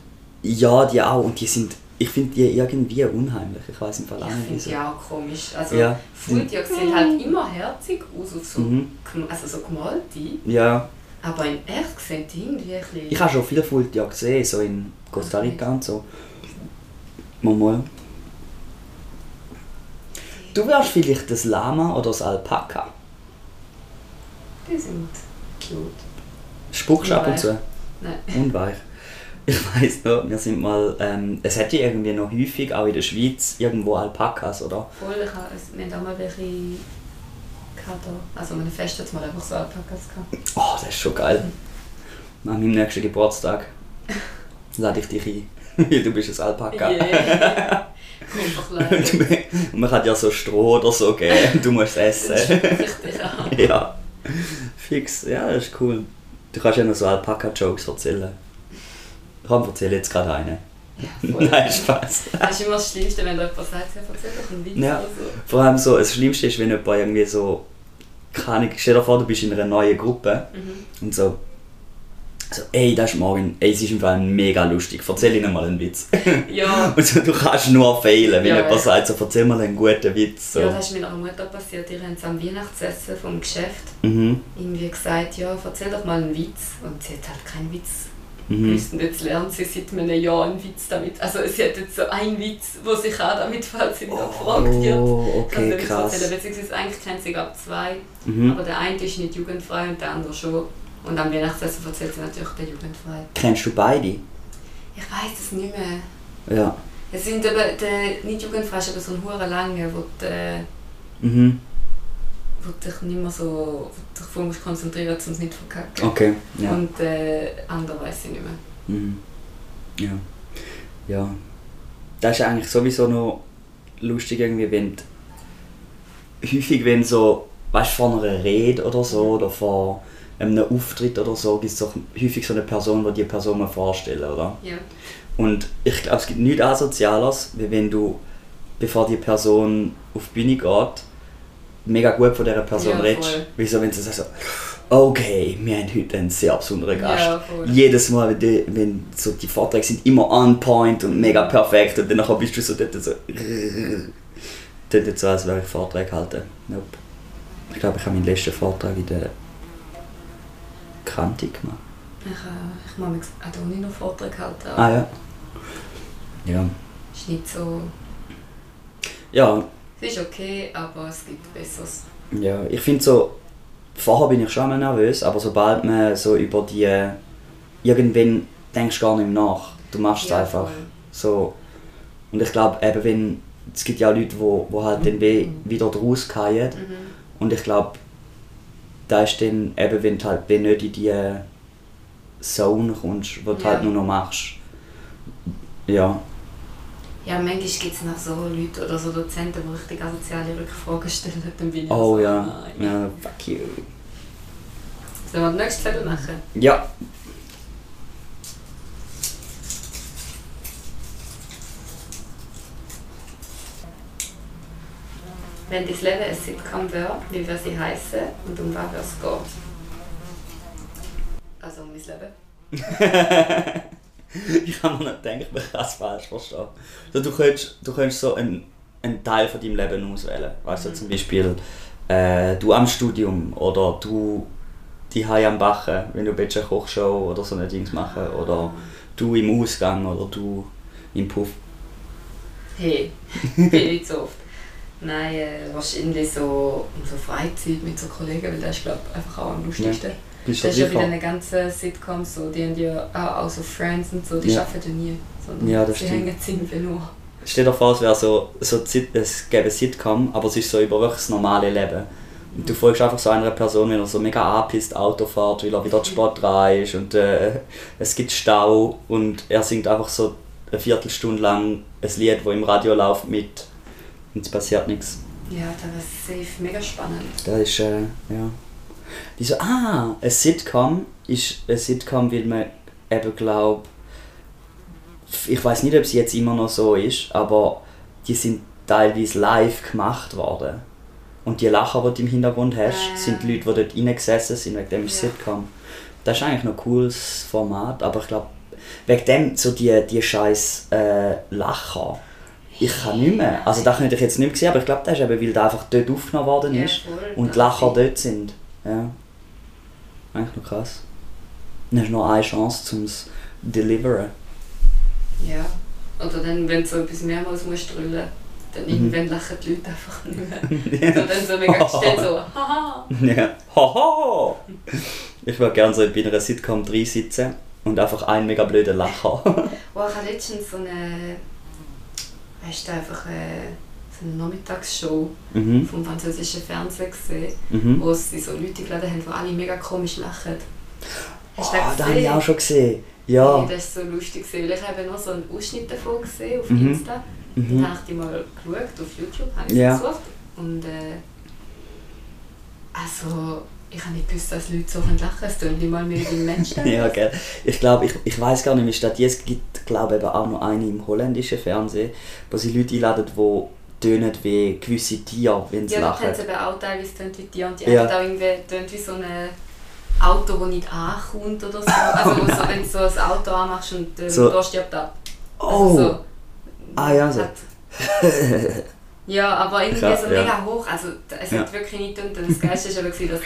A: Ja, die auch. Und die sind. Ich finde die irgendwie unheimlich. Ich weiß im Fall
B: Ich
A: auch nicht
B: finde
A: wieso.
B: die auch komisch. Also,
A: Ja.
B: Pfuhltiere sehen halt immer herzig aus, auf so,
A: Mhm.
B: also so gemalte.
A: Ja.
B: Aber in echt sehen die irgendwie ein bisschen...
A: Ich habe schon viele Faultiere gesehen, so in Costa Rica und so. Mal mal. Du wärst vielleicht das Lama oder das Alpaka.
B: Die sind cute.
A: Spuckst du ab und zu?
B: Nein.
A: Unweich. Ich weiss noch, wir sind mal, ähm, es hat ja irgendwie noch häufig, auch in der Schweiz, irgendwo Alpakas, oder?
B: Voll, ich habe, es- wir haben auch mal welche gehabt. da. Also meine Fest hat mal einfach so Alpakas gehabt.
A: Oh, das ist schon geil. An meinem nächsten Geburtstag lade ich dich ein, [laughs] weil du bist ein Alpaka.
B: Yeah. [laughs]
A: Und man hat ja so Stroh oder so geben, du musst
B: Das
A: essen.
B: dich an.
A: Ja, [laughs] fix. Ja, das ist cool. Du kannst ja noch so Alpaka-Jokes erzählen. Komm, erzähl jetzt gerade einen.
B: Ja. [laughs]
A: Nein, Spaß.
B: Das ist immer das Schlimmste, wenn jemand sagt, ja, erzähl doch einen Witz
A: Ja.
B: oder so.
A: Vor allem so, das Schlimmste ist, wenn jemand irgendwie so, keine stell dir vor, du bist in einer neuen Gruppe
B: Mhm.
A: und so, so, ey, das ist morgen, ey, es ist im Fall mega lustig, erzähl ihnen mal einen Witz. [laughs]
B: Ja,
A: Und [laughs] so, du kannst nur fehlen, wenn
B: Ja,
A: jemand
B: ja.
A: sagt, so, erzähl mal einen guten Witz. So.
B: ja, das ist meiner Mutter passiert. Die haben am Weihnachtsessen vom Geschäft
A: mhm.
B: irgendwie gesagt, ja, erzähl doch mal einen Witz. Und sie hat halt keinen Witz
A: Mhm.
B: gewusst. Und jetzt lernt sie seit einem Jahr einen Witz damit. Also sie hat jetzt so einen Witz, wo sich auch damit, falls sie wieder gefragt wird.
A: Oh, okay,
B: Witz
A: krass.
B: erzählen. Beziehungsweise eigentlich kennt sie glaube zwei,
A: Mhm.
B: aber der eine ist nicht jugendfrei und der andere schon. Und am Weihnachtsessen erzählt sie natürlich den jugendfrei.
A: Kennst du beide?
B: Ich weiß es nicht mehr.
A: Ja.
B: Es sind aber, der nicht jugendfrei ist aber so ein hure lange, wo der
A: Mhm.
B: wo dich nicht mehr so wo dich voll musst konzentrieren um es nicht zu verkacken.
A: Okay, ja.
B: Und der andere weiß ich nicht mehr.
A: Mhm. Ja. Ja. Das ist eigentlich sowieso noch lustig irgendwie, wenn häufig wenn so, weißt du, vor einer Rede oder so oder vor einem Auftritt oder so, gibt es doch häufig so eine Person, die die Person mal vorstellen, oder?
B: Ja.
A: Und ich glaube, es gibt nichts Asoziales, wie wenn du, bevor die Person auf die Bühne geht, mega gut von dieser Person
B: Ja,
A: redest. Wieso, wenn sie sagt so, okay, wir haben heute einen sehr besonderen Gast.
B: Ja.
A: Jedes Mal, wenn, die, wenn so die Vorträge sind immer on point und mega perfekt und dann bist du so dort so... Dort so, als wäre ich Vorträge halten. Nope. Ich glaube, ich habe meinen letzten Vortrag in der Kante gemacht.
B: Ich, äh, ich mag auch nicht noch Vortrag halten. aber
A: Ah ja. Ja.
B: ist nicht so.
A: Ja,
B: Es ist okay, aber es gibt Besseres.
A: Ja, ich finde so, vorher bin ich schon mal nervös, aber sobald man so über die, irgendwann denkst du gar nicht mehr nach. Du machst es
B: Ja,
A: einfach.
B: voll.
A: So. Und ich glaube, eben wenn, es gibt ja Leute, wo, wo halt dann we, wieder draus fallen.
B: Mhm.
A: Und ich glaube, da ist dann eben, wenn du halt wenn nicht in die Zone kommst, wo du
B: Ja.
A: halt nur noch machst. Ja.
B: Ja, manchmal gibt es noch so Leute oder so Dozenten, die richtig asoziale Rückfragen stellen. Dann bin ich
A: Oh
B: so,
A: ja.
B: nein.
A: Ja, fuck you.
B: Sollen wir den nächsten Zettel machen?
A: Ja.
B: Wenn dein Leben ein Sitcom wäre, wie würde sie heißen und um was würde es gehen? Also um mein Leben. [laughs]
A: ich habe mir nicht gedacht, man kann es falsch verstehen. So, du, könntest, du könntest so einen, einen Teil von deinem Leben auswählen. Weißt du, zum Beispiel äh, du am Studium oder du die am Bachen, wenn du eine Kochshow oder so ein Dings machen oder du im Ausgang oder du im Puff.
B: Hey, [laughs] bin nicht so oft. Nein, äh, wahrscheinlich so, so Freizeit mit so Kollegen, weil das ist glaube einfach auch am lustigsten.
A: Bist du
B: Das ist ja bei den ganzen Sitcoms so, die haben ja auch, auch so Friends und so, die
A: Ja.
B: arbeiten ja nie. Sondern
A: Ja, das
B: sie
A: stimmt.
B: hängen ziemlich nur.
A: Stell dir vor, es wäre so, so es gäbe ein Sitcom, aber es ist so über das normale Leben. Und du folgst einfach so einer Person, wenn er so mega anpisst Auto fährt, weil er wieder zu spät dran ist und äh, es gibt Stau und er singt einfach so eine Viertelstunde lang ein Lied, das im Radio läuft mit und es passiert nichts.
B: Ja, das ist safe mega spannend.
A: Das ist, äh, ja. Die so, ah, ein Sitcom ist ein Sitcom, weil man eben glaubt, ich weiß nicht, ob es jetzt immer noch so ist, aber die sind teilweise live gemacht worden. Und die Lacher, die du im Hintergrund hast,
B: Ah.
A: sind die Leute, die dort reingesessen sind, wegen dem ist
B: Ja.
A: Sitcom. Das ist eigentlich noch ein cooles Format, aber ich glaube, wegen dem so die, die scheiß äh, Lacher, ich kann nicht mehr. Also das könnte ich jetzt nicht mehr sehen, aber ich glaube, das ist eben, weil der einfach dort aufgenommen worden
B: Ja,
A: ist
B: voll,
A: und die Lacher dort sind. Ja. Eigentlich noch krass. Dann hast du noch eine Chance zum es deliveren.
B: Ja. Oder dann, wenn du so etwas mehrmals musst drüllen dann
A: Mhm.
B: irgendwann lachen die Leute einfach nicht mehr. [laughs] So dann so mega gestellt so, haha.
A: ja. Haha! Ich würde gerne so bei einer Sitcom drin sitzen und einfach einen mega blöden Lacher.
B: Oh, ich habe letztens so eine, weißt du, einfach äh, so eine Nachmittagsshow
A: mhm.
B: vom französischen Fernsehen gesehen,
A: Mhm.
B: wo sie so Leute geladen haben, die alle mega komisch lachen.
A: Oh,
B: Hast du
A: das habe ich auch schon gesehen. Ja.
B: Hey, das war so lustig. weil Ich habe nur so einen Ausschnitt davon gesehen auf
A: Mhm.
B: Insta.
A: Mhm.
B: Dann habe ich die mal geschaut auf YouTube, habe ich
A: Ja.
B: gesucht. Und äh, also, Ich habe nicht gewusst, dass Leute so lachen können. Es tun nicht mal mehr wie ein Mensch. [laughs]
A: Ja, gell. Ich glaube, ich, ich weiß gar nicht, wie statt es gibt, glaube eben auch noch eine im holländischen Fernsehen, wo sie Leute einladen, die tönen wie gewisse Tiere, wenn sie
B: Ja,
A: lachen.
B: sie eben auch teilweise tönt wie die und die
A: Ja.
B: auch irgendwie tönt wie so ein Auto, das nicht ankommt oder so. [laughs] Also so, wenn du so ein Auto anmachst und der
A: So.
B: Motor stirbt ab.
A: Oh!
B: Also so.
A: Ah, ja, so.
B: Hat- Ja, aber irgendwie
A: Ja,
B: so
A: ja.
B: mega hoch. Also es hat
A: Ja.
B: wirklich nicht getönt. Und das Geilste war aber, dass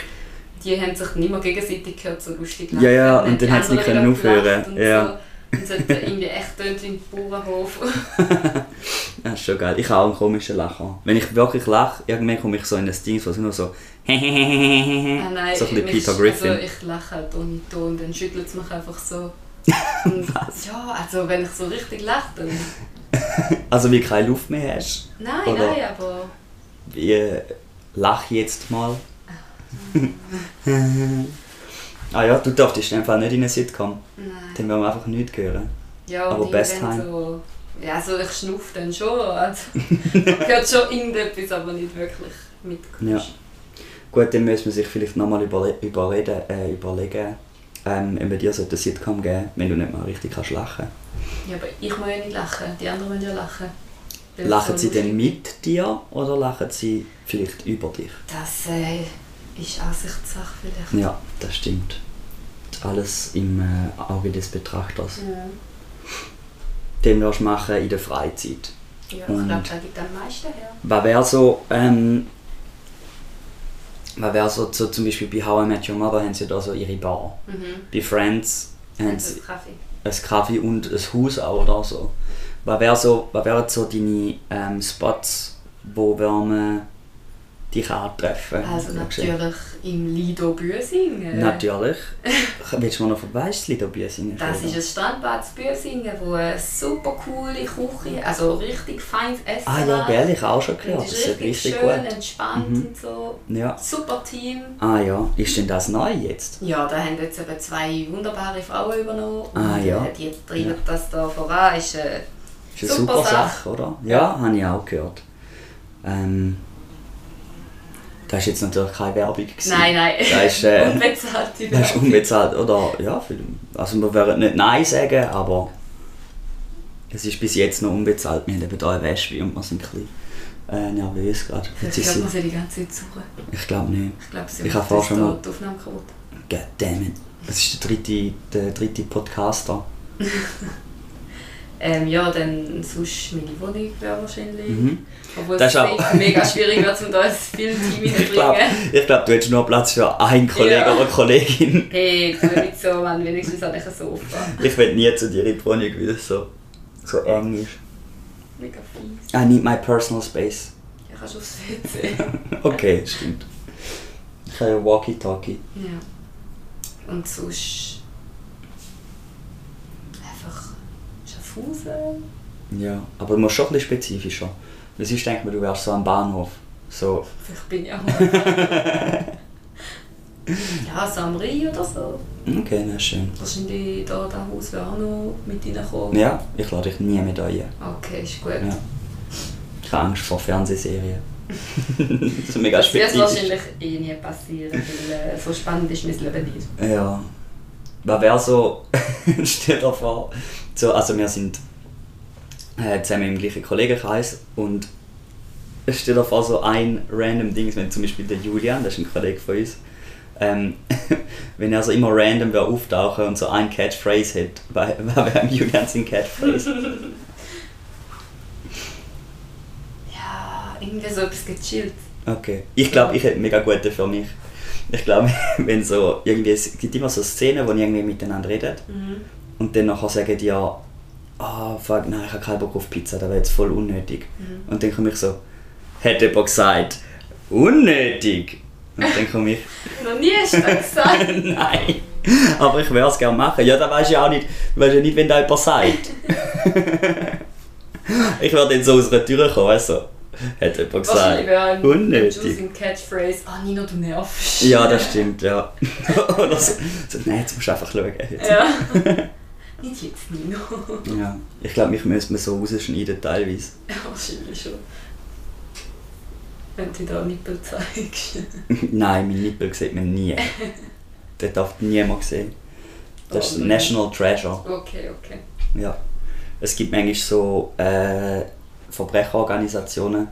B: die haben sich nicht mehr gegenseitig gehört, so lustig
A: Ja, ja, und dann haben sie nicht können aufhören.
B: Und,
A: Ja.
B: so. und es hat irgendwie echt tönt wie ein Bauernhof. [laughs]
A: Das ist schon geil. Ich habe auch einen komischen Lacher. Wenn ich wirklich lache, irgendwann komme ich so in das Ding, wo es nur so [laughs]
B: Ah, nein,
A: so ein bisschen Peter Griffin.
B: Also ich lache halt ohne Ton, und dann schüttelt es mich einfach so. [laughs] Und, ja, also wenn ich so richtig lache, dann...
A: Also wie keine Luft mehr hast.
B: Nein,
A: Oder-
B: nein, aber...
A: Wie äh, lach jetzt mal. Ah ja, du darfst Fall nicht in eine Sitcom.
B: Nein.
A: Dann werden wir einfach nichts hören.
B: Ja,
A: Aber Best Time.
B: so... Ja, also ich schnupfe dann schon. Also, hört schon irgendetwas, aber nicht wirklich mit
A: Ja. Gut, dann müssen wir sich vielleicht nochmal überle überreden, äh, überlegen, ähm, ob wir dir so eine Sitcom geben wenn du nicht mal richtig kannst lachen
B: Ja, aber ich muss ja nicht lachen, die anderen müssen ja lachen.
A: Lachen sie denn mit dir oder lachen sie vielleicht über dich?
B: Das äh, ist Ansichtssache vielleicht.
A: Ja, das stimmt. Alles im äh, Auge des Betrachters.
B: Ja,
A: Den wirst du machen in der Freizeit.
B: ja ich
A: Und-
B: glaube, da gibt am meisten her.
A: Was wäre so, ähm, was wäre so, so, zum Beispiel bei How I Met Your Mother haben sie da so ihre Bar.
B: Mhm.
A: Bei Friends haben sie ein Kaffee und ein Haus auch oder so. Was, wär so, was wären so deine ähm, Spots, wo wir dich antreffen?
B: Also
A: So
B: natürlich im Lido Büsingen.
A: Natürlich. [laughs] Willst du mir noch von weißt Lido Büsingen
B: Das ist ein Strandbad in Büsingen, wo eine super coole Küche, also richtig feines Essen
A: Ah ja, gell, ich auch schon gehört. Das
B: ist richtig,
A: richtig
B: schön,
A: gut.
B: entspannt
A: Mhm.
B: und so.
A: Ja.
B: Super Team.
A: Ah ja, ist denn das neu jetzt?
B: Ja, da haben jetzt eben zwei wunderbare Frauen übernommen.
A: Ah,
B: und,
A: ja.
B: äh, Die treiben
A: Ja.
B: das da voran. Ist, äh,
A: Ist eine super,
B: Super
A: Sache,
B: Sache.
A: oder? Ja, habe ich auch gehört. Ähm, das war jetzt natürlich keine Werbung. Gewesen.
B: nein, nein.
A: Das ist, äh, [laughs]
B: Unbezahlte
A: Das ist
B: Werbung.
A: unbezahlt, oder? Ja, also wir werden nicht Nein sagen, aber es ist bis jetzt noch unbezahlt. Wir haben eben hier eine Wespe und wir sind ein bisschen äh, nervös gerade.
B: Hört
A: sie,
B: man sie die ganze Zeit suchen.
A: ich glaube nicht.
B: Ich glaube, sie
A: Ich habe vorher schon mal-
B: die Aufnahme kaputt.
A: God damn it. Das ist der dritte, der dritte Podcaster. [laughs]
B: Ähm, ja, dann sonst meine Wohnung wäre wahrscheinlich.
A: Mhm.
B: Obwohl
A: Das
B: es mega schwierig wird, um da ein Filmteam [laughs]
A: Ich glaube, glaub, du hättest nur Platz für einen Kollegen
B: Ja.
A: oder Kollegin.
B: Hey, tu nicht so, man. Wenigstens ich ein Sofa.
A: Ich will nie zu dir in die Wohnung, weil es so, so eng ist.
B: Mega fies.
A: I need my personal space.
B: Ich kann schon aufs WC. [laughs]
A: Okay, stimmt. Ich habe ja Walkie-Talkie.
B: ja. Und sonst... Einfach... Schaffhausen?
A: Ja, aber du musst schon ein bisschen spezifischer. Weil sonst denkt man, du wärst so am Bahnhof. So,
B: bin ich auch [laughs] Ja, so am Rhein oder so.
A: okay, na schön.
B: Wahrscheinlich da, das Haus wäre auch noch mit reinkommen.
A: Ja, ich lade dich nie mit rein.
B: Okay, ist gut.
A: Ja. Ich habe Angst vor Fernsehserien. [laughs] das ist mega
B: Das wird
A: spezifisch.
B: wahrscheinlich eh nie passieren, weil äh, so spannend ist mein Leben nicht.
A: Ja. Was wäre so, [laughs] stell dir vor, so, also wir sind äh, zusammen im gleichen Kollegenkreis und stell dir vor, so ein random Ding, wenn zum Beispiel der Julian, das ist ein Kollege von uns, ähm, [laughs] wenn er so immer random wäre auftauchen und so ein Catchphrase hat, was was wäre Julian sein Catchphrase? [laughs]
B: Ja, irgendwie so etwas gechillt.
A: Okay. Ich glaube, ich hätte mega gute für mich. Ich glaube, [laughs] wenn so, irgendwie, es gibt immer so Szenen, wo die irgendwie miteinander reden
B: Mhm.
A: Und dann nachher sagen die ja, ah, fuck, nein, ich habe keinen Bock auf Pizza, das wäre jetzt voll unnötig.
B: Mhm.
A: Und dann komme ich so, hätte jemand gesagt, unnötig? Und dann komme ich, [laughs]
B: Noch nie hast du das gesagt. [laughs]
A: nein, aber ich würde es gerne machen. Ja, da weißt du ja auch nicht, du weißt ja nicht, wenn da jemand sagt. [laughs] ich würde dann so aus einer Tür kommen, du, hätte jemand
B: Wahrscheinlich
A: gesagt,
B: wäre ein
A: unnötig.
B: Juicing Catchphrase, ah Nino, du nervst.
A: Ja, das stimmt, ja. Oder so, so nein, jetzt musst du einfach schauen. Jetzt.
B: Ja. Nicht jetzt, Nino. [laughs]
A: Ja. Ich glaube, mich müsste man so rausschneiden teilweise.
B: Ja, wahrscheinlich schon. wenn du da Nippel zeigst. [laughs]
A: Nein, mein Nippel sieht man nie. [laughs] Den darf niemand sehen. Das ist
B: Oh,
A: National Treasure.
B: Okay, okay.
A: Ja. Es gibt manchmal so äh, Verbrecherorganisationen,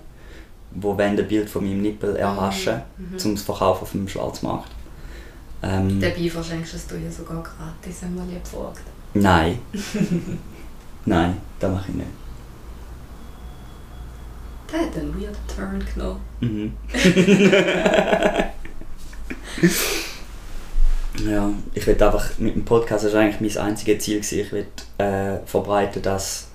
A: die wollen ein Bild von meinem Nippel erhaschen,
B: Mhm.
A: zum zu verkaufen auf dem Schwarzmarkt. Ähm,
B: Dabei verschenkst du es dir ja sogar gratis, wenn man lieb fragt.
A: Nein. nein, das mache ich nicht.
B: Der hat einen weird Turn genommen.
A: Mhm. [laughs] ja, ich will einfach mit dem Podcast, das war eigentlich mein einziges Ziel, gewesen. ich will äh, verbreiten, dass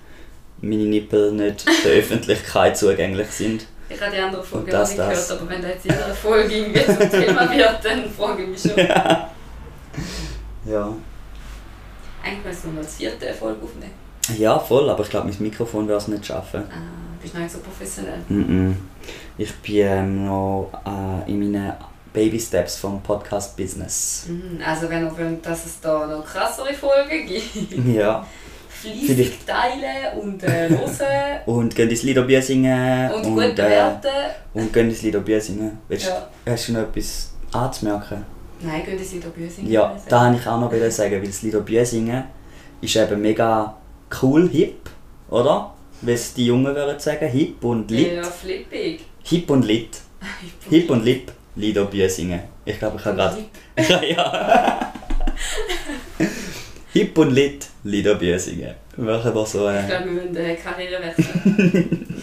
A: meine Nippel nicht der [laughs] Öffentlichkeit zugänglich sind.
B: Ich habe die andere Folge
A: das,
B: nicht
A: das.
B: gehört, aber wenn da jetzt in einer Folge irgendwie zum Thema wird, dann frage ich mich schon. [laughs]
A: Ja.
B: Eigentlich müssen wir mal das vierte Folge aufnehmen.
A: ja, voll, aber ich glaube, mein Mikrofon wird es nicht schaffen.
B: Ah, bist du noch nicht so professionell?
A: Mhm. Ich bin ähm, noch äh, in meinen Baby Steps vom Podcast Business.
B: Mhm, Also wenn ihr wollt, dass es da noch krassere Folgen gibt, [laughs]
A: Ja. Vielleicht-
B: teilen und äh, hören [laughs]
A: Und gehen ins Liederbier singen.
B: und, gut
A: äh,
B: bewerten.
A: und gehen ins Liederbier singen. Willst,
B: Ja.
A: Hast du noch etwas anzumerken?
B: Nein, gehen Sie da bei singen.
A: Ja, da wollte ich auch noch sagen, weil das Liederbier singen ist eben mega cool, hip, oder? Wie es die Jungen würden sagen, hip und lit.
B: Ja, flippig.
A: Hip und lit. [laughs] Hip und lip, Liederbier singen. Ich glaube, ich habe gerade... ja. Hip und lit, Liederbier singen. [laughs] [laughs] Machen wir so...
B: Ich
A: Äh,
B: glaube, wir müssen die Karriere wechseln.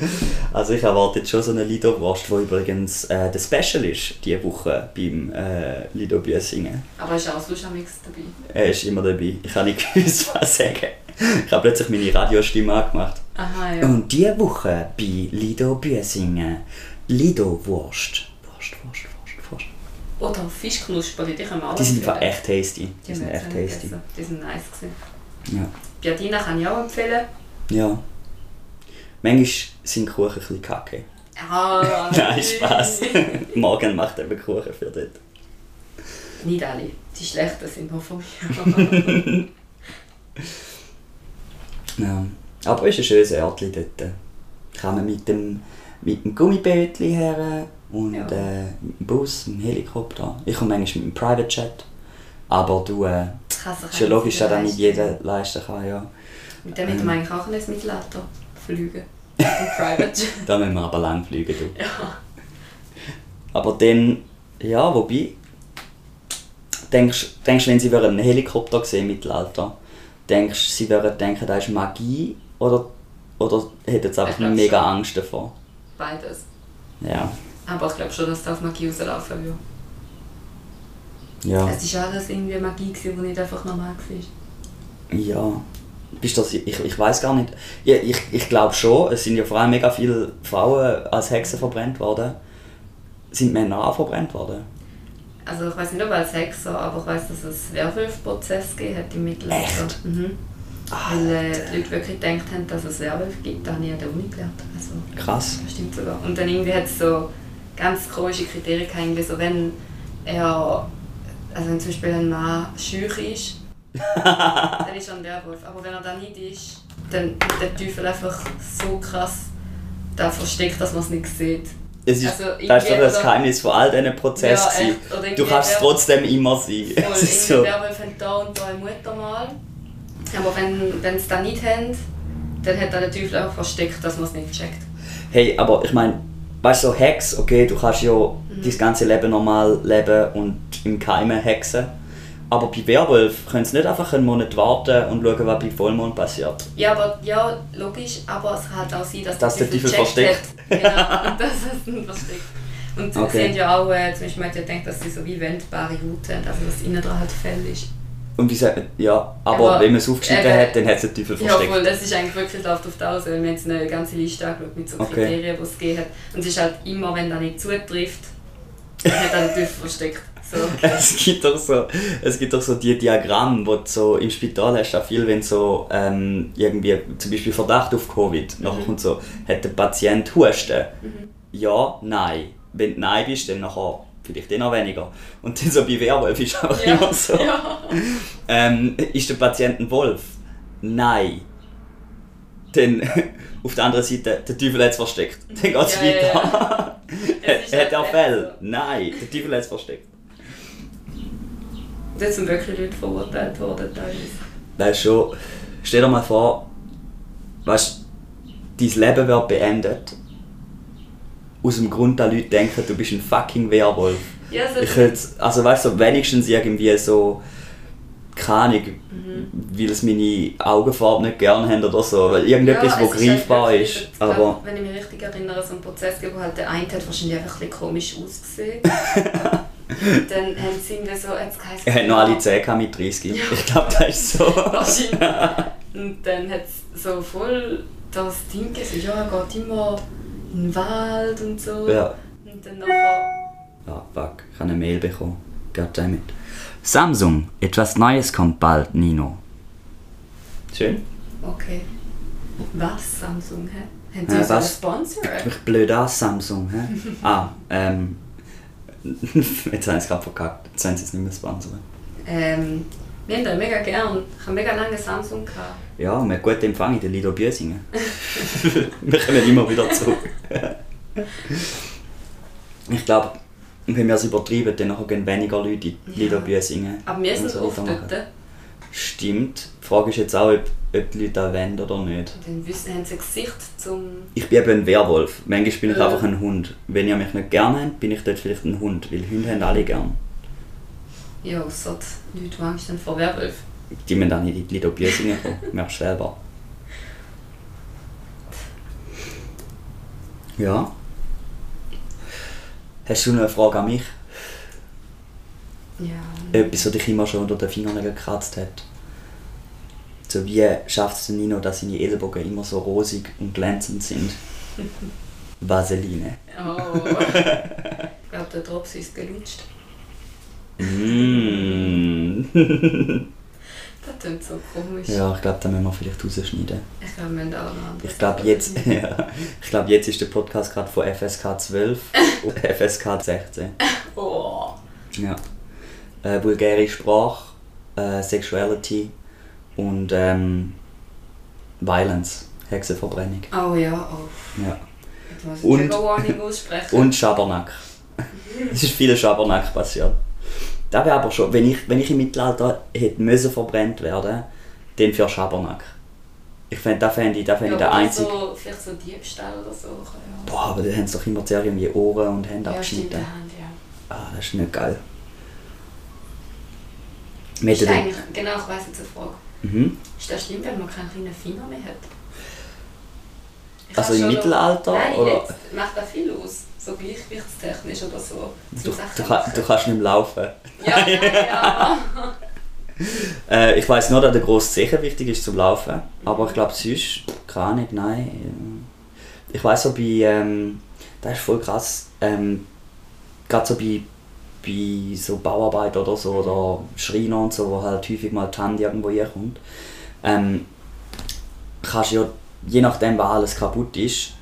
B: [laughs]
A: also ich erwarte jetzt schon so eine Liederwurst, die übrigens äh, der Special ist, diese Woche beim äh, Liederbier singen.
B: Aber ist auch sonst am dabei.
A: Er ist immer dabei. Ich habe nicht [laughs] gewusst, was sagen. Ich habe plötzlich meine Radiostimme angemacht.
B: Aha, ja.
A: Und diese Woche bei Lido Büsingen. Lido Wurst. Wurst, Wurst, Wurst, Wurst.
B: Oder Fischknusperi, die können wir auch
A: Die sind einfach echt tasty. Die
B: Die
A: sind
B: haben
A: echt tasty.
B: gegessen. Die sind nice gewesen.
A: Ja.
B: Biadina kann ich auch empfehlen.
A: ja. Manchmal sind Kuchen ein bisschen kacke.
B: Ah, [laughs]
A: Nein, Spaß. [laughs] Morgen macht eben Kuchen für dort.
B: Nicht alle. Die schlechten sind nur von mir. [laughs]
A: Ja. Aber es ist ein schönes Örtchen dort. Kann man mit dem, mit dem Gummibötchen her und
B: Ja.
A: äh, mit dem Bus, mit dem Helikopter. Ich komme manchmal mit dem Private Jet. Aber du, äh, ist ja logisch, dass das nicht jeder leisten kann. Ja.
B: Mit dem hätte man eigentlich auch ins Mittelalter Im [laughs] Private. [laughs]
A: Da müssen wir aber lang fliegen. Du.
B: ja.
A: Aber dann, ja, wobei, denkst du, wenn sie einen Helikopter sehen im Mittelalter, denkst du, sie würden denken, das ist Magie oder, oder hätten sie einfach mega
B: schon.
A: Angst davor?
B: Beides.
A: Ja.
B: Aber ich glaube schon, dass das auf Magie rauslaufen wird.
A: Ja.
B: Es war alles irgendwie Magie, die nicht einfach normal war.
A: Ja. Bist das, ich, ich weiß gar nicht. Ja, ich ich glaube schon, es sind ja vor allem mega viele Frauen als Hexen verbrannt worden. Sind Männer auch verbrannt worden?
B: Also ich weiß nicht, ob als Hexer, aber ich weiß, dass es Werwolf-Prozess gegeben hat im Mittelalter.
A: Echt?
B: Mhm. Weil äh, die Leute wirklich gedacht haben, dass es Werwölfe gibt. Das habe ich an der Uni gelernt. Also,
A: Krass.
B: das stimmt sogar. Und dann irgendwie hat es so ganz komische Kriterien gehabt, so, wenn er, also wenn zum Beispiel ein Mann schüch ist, dann ist ein Werwolf. Aber wenn er dann nicht ist, dann wird der Teufel einfach so krass da versteckt, dass man es nicht sieht.
A: Es ist,
B: Also
A: das ist doch das Geheimnis von all diesen Prozessen.
B: Ja,
A: du kannst es trotzdem immer sein.
B: Voll, [laughs]
A: ist so.
B: Werwölfe haben da und da ein Muttermal. Aber wenn wenn sie das nicht haben, dann hat der Teufel einfach versteckt, dass man es nicht checkt.
A: Hey, aber ich meine, weißt du, so Hex, okay, du kannst ja
B: Mhm.
A: dein ganze Leben normal leben und im Keime hexen. Aber bei Werwolf können sie nicht einfach einen Monat warten und schauen, was bei Vollmond passiert.
B: Ja, aber ja, logisch, aber es kann halt auch sein, dass,
A: Dass der Teufel versteckt.
B: Hat. Genau, [laughs] und dass es nicht versteckt. Und
A: Okay.
B: sie haben ja auch, äh, zum Beispiel man ja gedacht, dass sie so wie wendbare Haut haben, also dass innen dran halt Fell ist.
A: Und wie sagt ja, aber,
B: Aber
A: wenn man es aufgeschrieben
B: eben-
A: hat, dann hat es den Teufel
B: Ja,
A: versteckt.
B: voll, das ist eigentlich wirklich auf die aus, weil wir haben jetzt eine ganze Liste angeschaut mit so
A: Okay.
B: Kriterien, die es gegeben hat. Und es ist halt immer, wenn das nicht zutrifft, dann hat er den Teufel versteckt. So. [laughs]
A: Es gibt doch so, es gibt doch so die Diagramme, wo du so im Spital hast, auch viel, wenn so ähm, irgendwie zum Beispiel Verdacht auf Covid, nachher kommt so, hat der Patient Husten? Ja, nein. Wenn du nein bist, dann nachher vielleicht eh noch weniger. Und dann so bei Werwolf ist einfach
B: Ja.
A: immer so.
B: Ja.
A: Ähm, ist der Patient ein Wolf? Nein. Dann [laughs] auf der anderen Seite, der Teufel hat es versteckt. Dann geht es
B: Ja, ja,
A: weiter.
B: Es [laughs] ist
A: hat er
B: so.
A: Nein, der Teufel hat es versteckt.
B: Da sind wirklich Leute verurteilt worden teilweise.
A: Weißt du schon, stell dir mal vor, weißt dein Leben wird beendet. Aus dem Grund, dass Leute denken, du bist ein fucking Werwolf.
B: Ja, so
A: Ich hätte, also weißt du, so wenigstens irgendwie so, keine Ahnung,
B: Mhm.
A: weil es meine Augenfarbe nicht gern haben oder so, weil irgendetwas,
B: Ja,
A: wo
B: ist halt
A: greifbar
B: wirklich-
A: ist.
B: ich glaub,
A: Aber
B: Wenn ich mich richtig erinnere, so ein Prozess, wo halt der eine hat wahrscheinlich einfach ein bisschen komisch ausgesehen. [laughs] [laughs] dann haben sie irgendwie so, jetzt heisst
A: er hat noch alle 10 gehabt mit 30. Ich glaube, das ist so.
B: Wahrscheinlich. Und dann hat es so voll das Ding gesagt, ja, er geht immer in den Wald und so.
A: Ja.
B: Und dann nachher,
A: Ah, fuck, ich habe eine Mail bekommen. Goddammit. Samsung, etwas Neues kommt bald, Nino. Schön.
B: okay. Was, Samsung, hä? Haben
A: Äh,
B: sie einen
A: was?
B: Sponsor?
A: Mich blöd an, Samsung, hä? [laughs] ah, ähm. [laughs] Jetzt habe ich es gerade verkackt. Jetzt haben sie es nicht mehr sponsern.
B: Ähm, wir haben den mega gern. Ich habe mega lange Samsung gehabt.
A: Ja, wir haben guten Empfang in der Lido Büsingen. [laughs] wir kommen immer wieder zurück. [laughs] ich glaube, wenn wir es übertreiben, dann gehen weniger Leute in die
B: Ja.
A: Lido Büsingen.
B: Aber wir sind
A: so
B: oft dort.
A: Stimmt. Die Frage ist jetzt auch, ob, ob die Leute das wollen oder nicht.
B: Dann wissen, haben sie ein Gesicht zum...
A: Ich bin eben ein Werwolf. Manchmal bin ich
B: Ja.
A: einfach ein Hund. Wenn ihr mich nicht gerne habt, bin ich dort vielleicht ein Hund. Weil Hunde haben alle gern.
B: Ja, außer die Leute, die Angst haben vor Werwölfen.
A: Die müssen dann nicht in die Lido Büsingen kommen. [laughs] Merkst du selber. Ja. Hast du noch eine Frage an mich?
B: Ja.
A: Etwas, das dich immer schon unter den Fingernägeln gekratzt hat? So wie schafft es Nino, dass seine Ellbogen immer so rosig und glänzend sind? [laughs] Vaseline.
B: Oh. [laughs] ich glaube, der Drops ist gelutscht.
A: Mm. [laughs]
B: Das klingt so komisch.
A: ja, ich glaube, da müssen wir vielleicht rausschneiden.
B: Ich glaube, wir müssen auch noch
A: Ich glaube, jetzt, ja, ich glaub, jetzt ist der Podcast gerade von FSK 12 auf FSK 16.
B: Oh.
A: Ja. Äh, vulgäre Sprache, äh, Sexuality und ähm, Violence, Hexenverbrennung.
B: Oh ja, oh.
A: Ja.
B: Jetzt muss ich
A: Und-
B: Trigger Warning aussprechen.
A: Und Schabernack. Es ist viel Schabernack passiert. Das wäre aber schon, wenn ich, wenn ich im Mittelalter hätte müssen verbrennt werden, dann für Schabernack. Ich finde, da fände ich, da fänd
B: ja,
A: ich der einzige.
B: So, vielleicht so Diebstahl oder so. Ja,
A: Boah, aber da haben sie doch immer zuerst irgendwie Ohren und Hände
B: ja stimmt,
A: abgeschnitten.
B: der Hand, ja.
A: Ah, das ist nicht geil. Wir
B: Ist eigentlich, genau, ich weiss jetzt eine Frage.
A: Mhm.
B: Ist das schlimm, wenn man keinen kleinen Finger mehr hat? Ich
A: Also im Mittelalter,
B: nein,
A: oder?
B: jetzt macht das viel aus. So gleichgewichtstechnisch oder so.
A: Du, du, kann, du kannst nicht mehr laufen.
B: Ja, ja, ja. [laughs]
A: Äh, ich weiß nur, dass der grosse Zeche wichtig ist zum Laufen. Aber ich glaube sonst, keine Ahnung, nein. Ich weiß so bei, ähm, das ist voll krass, ähm, gerade so bei, bei so Bauarbeit oder so, oder Schreiner und so, wo halt häufig mal die Hand irgendwo herkommt, ähm, kannst ja, je nachdem, was alles kaputt ist,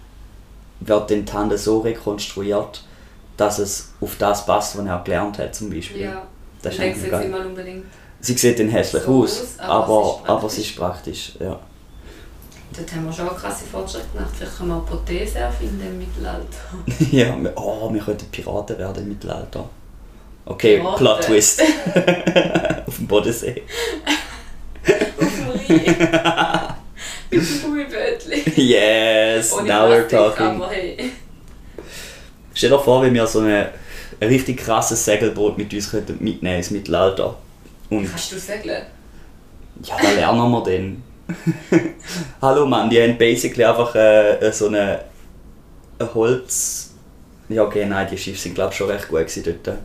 A: wird dann die Hand so rekonstruiert, dass es auf das passt, was er gelernt hat zum Beispiel.
B: ja.
A: Das ist eigentlich geil.
B: immer unbedingt.
A: Sie sieht dann hässlich
B: So
A: aus,
B: aus,
A: aber,
B: aber
A: aber,
B: es ist
A: sie ist praktisch. Ja.
B: Dort haben wir schon krasse Fortschritte gemacht. Vielleicht können wir Prothese erfinden im Mittelalter. [laughs]
A: ja, wir, oh, wir könnten Piraten werden im Mittelalter. Okay,
B: Piraten.
A: Plot Twist. [laughs] Auf dem Bodensee. [laughs]
B: Auf dem Rhein. [laughs] Mit dem Gummibötchen.
A: Yes,
B: Ohne
A: now we're talking.
B: aber hey.
A: Stell dir vor, wenn wir so eine, ein richtig krasses Segelboot mit uns könnten mitnehmen ins Mittelalter. Und
B: Kannst du segeln?
A: ja, da lernen wir dann. Hallo Mann, die haben basically einfach äh, so eine, ein Holz... Ja okay, nein, die Schiffe sind glaube ich schon recht gut gewesen dort.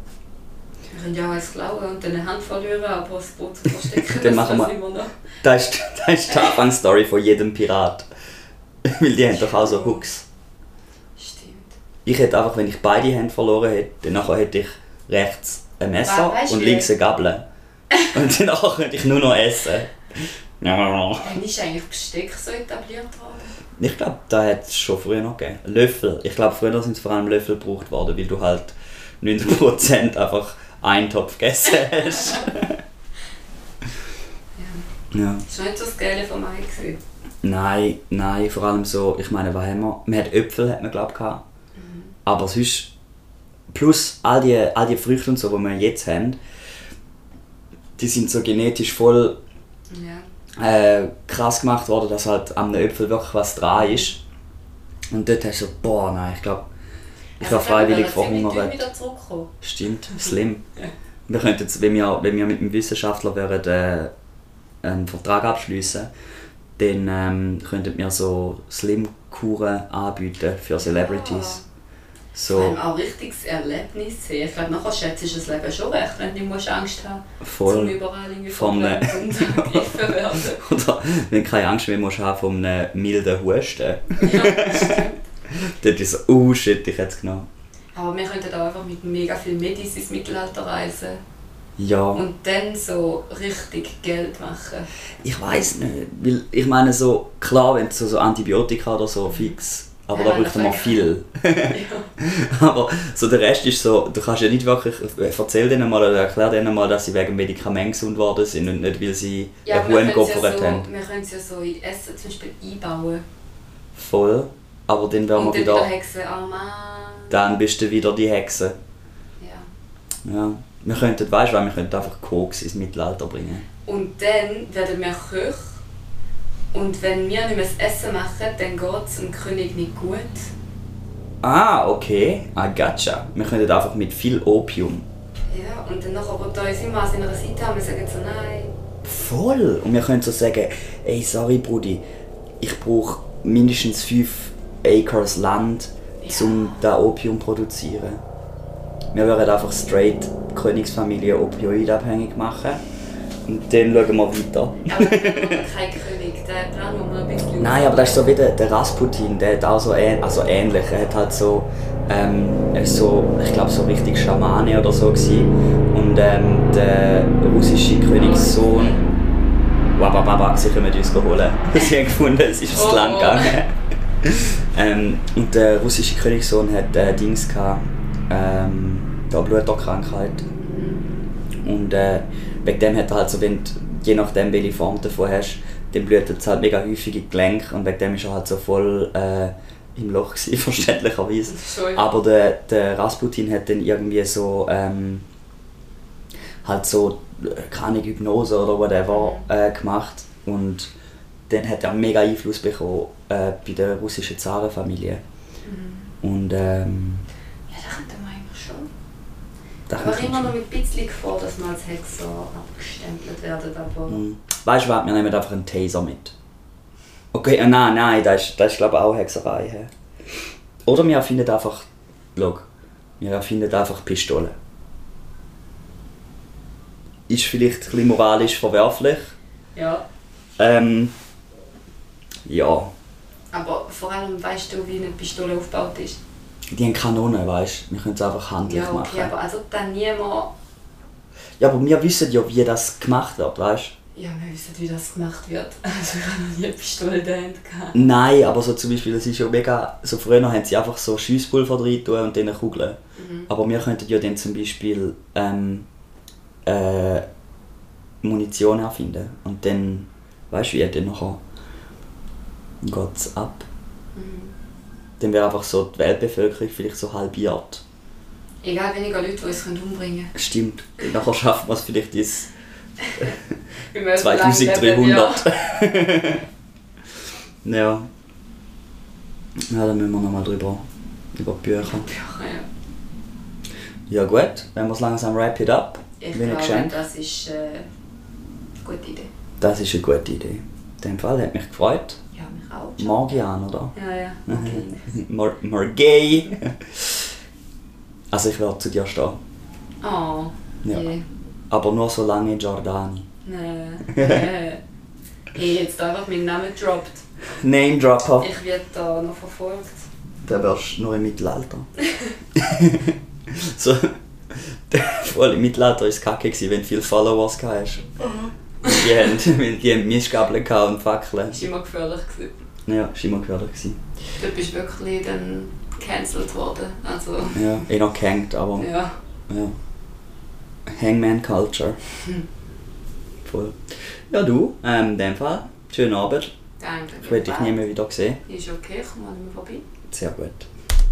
B: Können ja auch eins klauen und dann eine Hand verlieren, aber das Boot zu [laughs] verstecken,
A: Dann
B: das
A: machen wir-
B: immer noch.
A: Das ist, [laughs] das ist die Anfangsstory von jedem Pirat. [laughs] Weil die haben doch auch so Hooks.
B: Stimmt.
A: Ich hätte einfach, wenn ich beide Hände verloren hätte, dann nachher hätte ich rechts ein Messer
B: We- weisst
A: und links eine Gabel. Und dann könnte ich nur noch essen.
B: Wann ist eigentlich Besteck so etabliert worden?
A: Ich glaube, da hat es schon früher noch gegeben. Löffel. Ich glaube, früher sind es vor allem Löffel gebraucht worden, weil du halt 90% einfach einen Topf gegessen hast. [laughs]
B: Ja.
A: ja.
B: Das war nicht so das Geile vom Ei. gewesen.
A: Nein, nein, vor allem so, ich meine, was haben wir? Wir hatten Äpfel, hat man glaube ich, gehabt. Aber sonst, plus all die, all die Früchte und so, die wir jetzt haben, die sind so genetisch voll
B: Ja.
A: äh, krass gemacht worden, dass halt am Äpfel wirklich was dran ist. Und dort hast du so, boah, nein, ich glaube, ich war freiwillig verhungert. Stimmt, slim. Wir könnten wenn wir, wenn wir mit einem Wissenschaftler wären, äh, einen Vertrag abschließen, dann ähm, könnten wir so Slim-Kuren anbieten für Celebrities.
B: Vor
A: So
B: auch richtiges Erlebnis sehen. Ich glaube, nachher schätzt du das Leben schon recht, wenn du musst Angst haben zum
A: voll.
B: überall irgendwie
A: Vom, äh,
B: werden. [laughs]
A: Oder wenn du keine Angst mehr musst haben von einem milden Husten.
B: ja.
A: Dort ist so, oh shit, ich hätte es genommen.
B: Aber wir könnten auch einfach mit mega viel Medis ins Mittelalter reisen
A: Ja,
B: und dann so richtig Geld machen.
A: ich weiß nicht. Weil ich meine, so, klar, wenn du so, so Antibiotika oder so fix, aber
B: Ja,
A: da braucht man viel. [laughs]
B: ja.
A: Aber so der Rest ist so, du kannst ja nicht wirklich, erzähl denen mal oder erklär denen mal, dass sie wegen Medikamenten gesund worden sind und nicht, weil sie
B: Ja,
A: einen Huhn
B: es ja
A: geopfert
B: so,
A: haben.
B: wir können es ja so in Essen zum Beispiel einbauen.
A: Voll. Aber dann wären wir
B: und wieder
A: wieder,
B: Hexen, oh Mann.
A: dann bist du wieder die Hexe.
B: Ja.
A: Ja. Wir könnten, weißt du, wir könnten einfach Koks ins Mittelalter bringen.
B: Und dann werden wir Köche. Und wenn wir nicht mehr das Essen machen, dann geht es dem König nicht gut.
A: Ah, okay. I gotcha. Wir könnten einfach mit viel Opium.
B: Ja, und dann nachher, wo da unsere Mann an einer Seite haben, wir sagen so, nein.
A: Voll! Und wir können so sagen, ey, sorry Brudi, ich brauche mindestens 5 Acres Land, um da Opium zu produzieren. Wir würden einfach straight die Königsfamilie opioidabhängig machen. Und dann schauen wir weiter.
B: Aber [laughs] kein König, Plan, wo wir ein bisschen
A: Nein, aber das ist so wie der, der Rasputin, der hat auch so, ähn, also ähnlich. Er hat halt so, ähm, er ist so, ich glaube so richtig Schamane oder so gewesen. Und ähm, der russische Königssohn, Wabababa, sie können uns holen. [laughs] sie haben gefunden, es ist
B: Oh,
A: lang
B: oh.
A: gegangen. Ähm, und der russische Königssohn hat äh, Dings gehabt, ähm, da Bluterkrankheit. Und äh, wegen dem hat er halt so, wenn je nachdem welche Form du davon hast, dann blutet es halt mega häufig in die Gelenke und wegen dem ist er halt so voll äh, im Loch gewesen, [laughs] verständlicherweise. Aber der, der Rasputin hat dann irgendwie so ähm, halt so äh, keine Hypnose oder whatever äh, gemacht und dann hat er mega Einfluss bekommen äh, bei der russischen Zarenfamilie. Und ähm,
B: Ja, das könnte man eigentlich schon. Aber
A: kann
B: immer noch mit ein bisschen Gefahr, dass wir als Hexer abgestempelt werden. Aber
A: Mhm. Weißt du was, wir nehmen einfach einen Taser mit. Okay, äh, nein, nein, das ist, das ist glaube ich auch Hexerei. hä? Oder wir erfinden einfach, schau, wir erfinden einfach Pistolen. Ist vielleicht ein bisschen moralisch verwerflich.
B: ja.
A: Ähm, ja,
B: Aber vor allem weißt du, wie eine Pistole aufgebaut ist.
A: die haben Kanonen, weißt du, wir können es einfach handlich
B: Ja, okay,
A: machen.
B: aber also dann niemand.
A: Ja, aber wir wissen ja, wie das gemacht wird, weißt du?
B: Ja, wir wissen, wie das gemacht wird. [laughs] Also ich habe noch nie eine Pistole in der Hand gehabt.
A: Nein, aber so zum Beispiel, das ist ja mega, so früher haben sie einfach so Schusspulver drin tun und dann Kugeln. Aber wir könnten ja dann zum Beispiel ähm, äh, Munition erfinden und dann, weißt du wie, dann nachher geht's ab. Dann wäre einfach so die Weltbevölkerung vielleicht so halbiert.
B: Egal, weniger Leute, die uns umbringen
A: Stimmt, dann nachher schaffen [laughs] wir es vielleicht
B: können. Leben,
A: 2300. ja. Ja, dann müssen wir nochmal drüber, über die Bücher.
B: Ja, ja.
A: Gut, wenn wir es langsam wrap it up,
B: Ich glaube,
A: Geschenk.
B: das ist äh, eine gute Idee.
A: Das ist eine gute Idee. In dem Fall hat mich gefreut.
B: Auch.
A: Morgian, oder?
B: Ja, ja. [laughs] Okay.
A: Mor Morgay. Also ich werde zu dir stehen.
B: Oh.
A: Ja.
B: je.
A: Aber nur so lange Giordani.
B: Nee. nee. Hey, jetzt einfach meinen Namen gedroppt.
A: Name Dropper.
B: Ich werde da noch verfolgt.
A: Da wärst du nur im Mittelalter. [laughs] so, [laughs] voll im Mittelalter war es kacke, gewesen, wenn du viele Followers hast. Die haben, die haben Mistgabeln und Fackeln.
B: Das war immer gefährlich. Gewesen.
A: Ja, das war immer gefährlich. gewesen.
B: Du bist wirklich dann gecancelt worden. Also,
A: Ja, eh noch gehängt, aber
B: ja.
A: ja. Hangman Culture. [laughs] Voll. Ja, du, ähm, in dem Fall, schönen Abend.
B: Danke.
A: Ich werde dich nie mehr wieder sehen.
B: Ist okay, komm mal nicht mehr vorbei.
A: Sehr gut.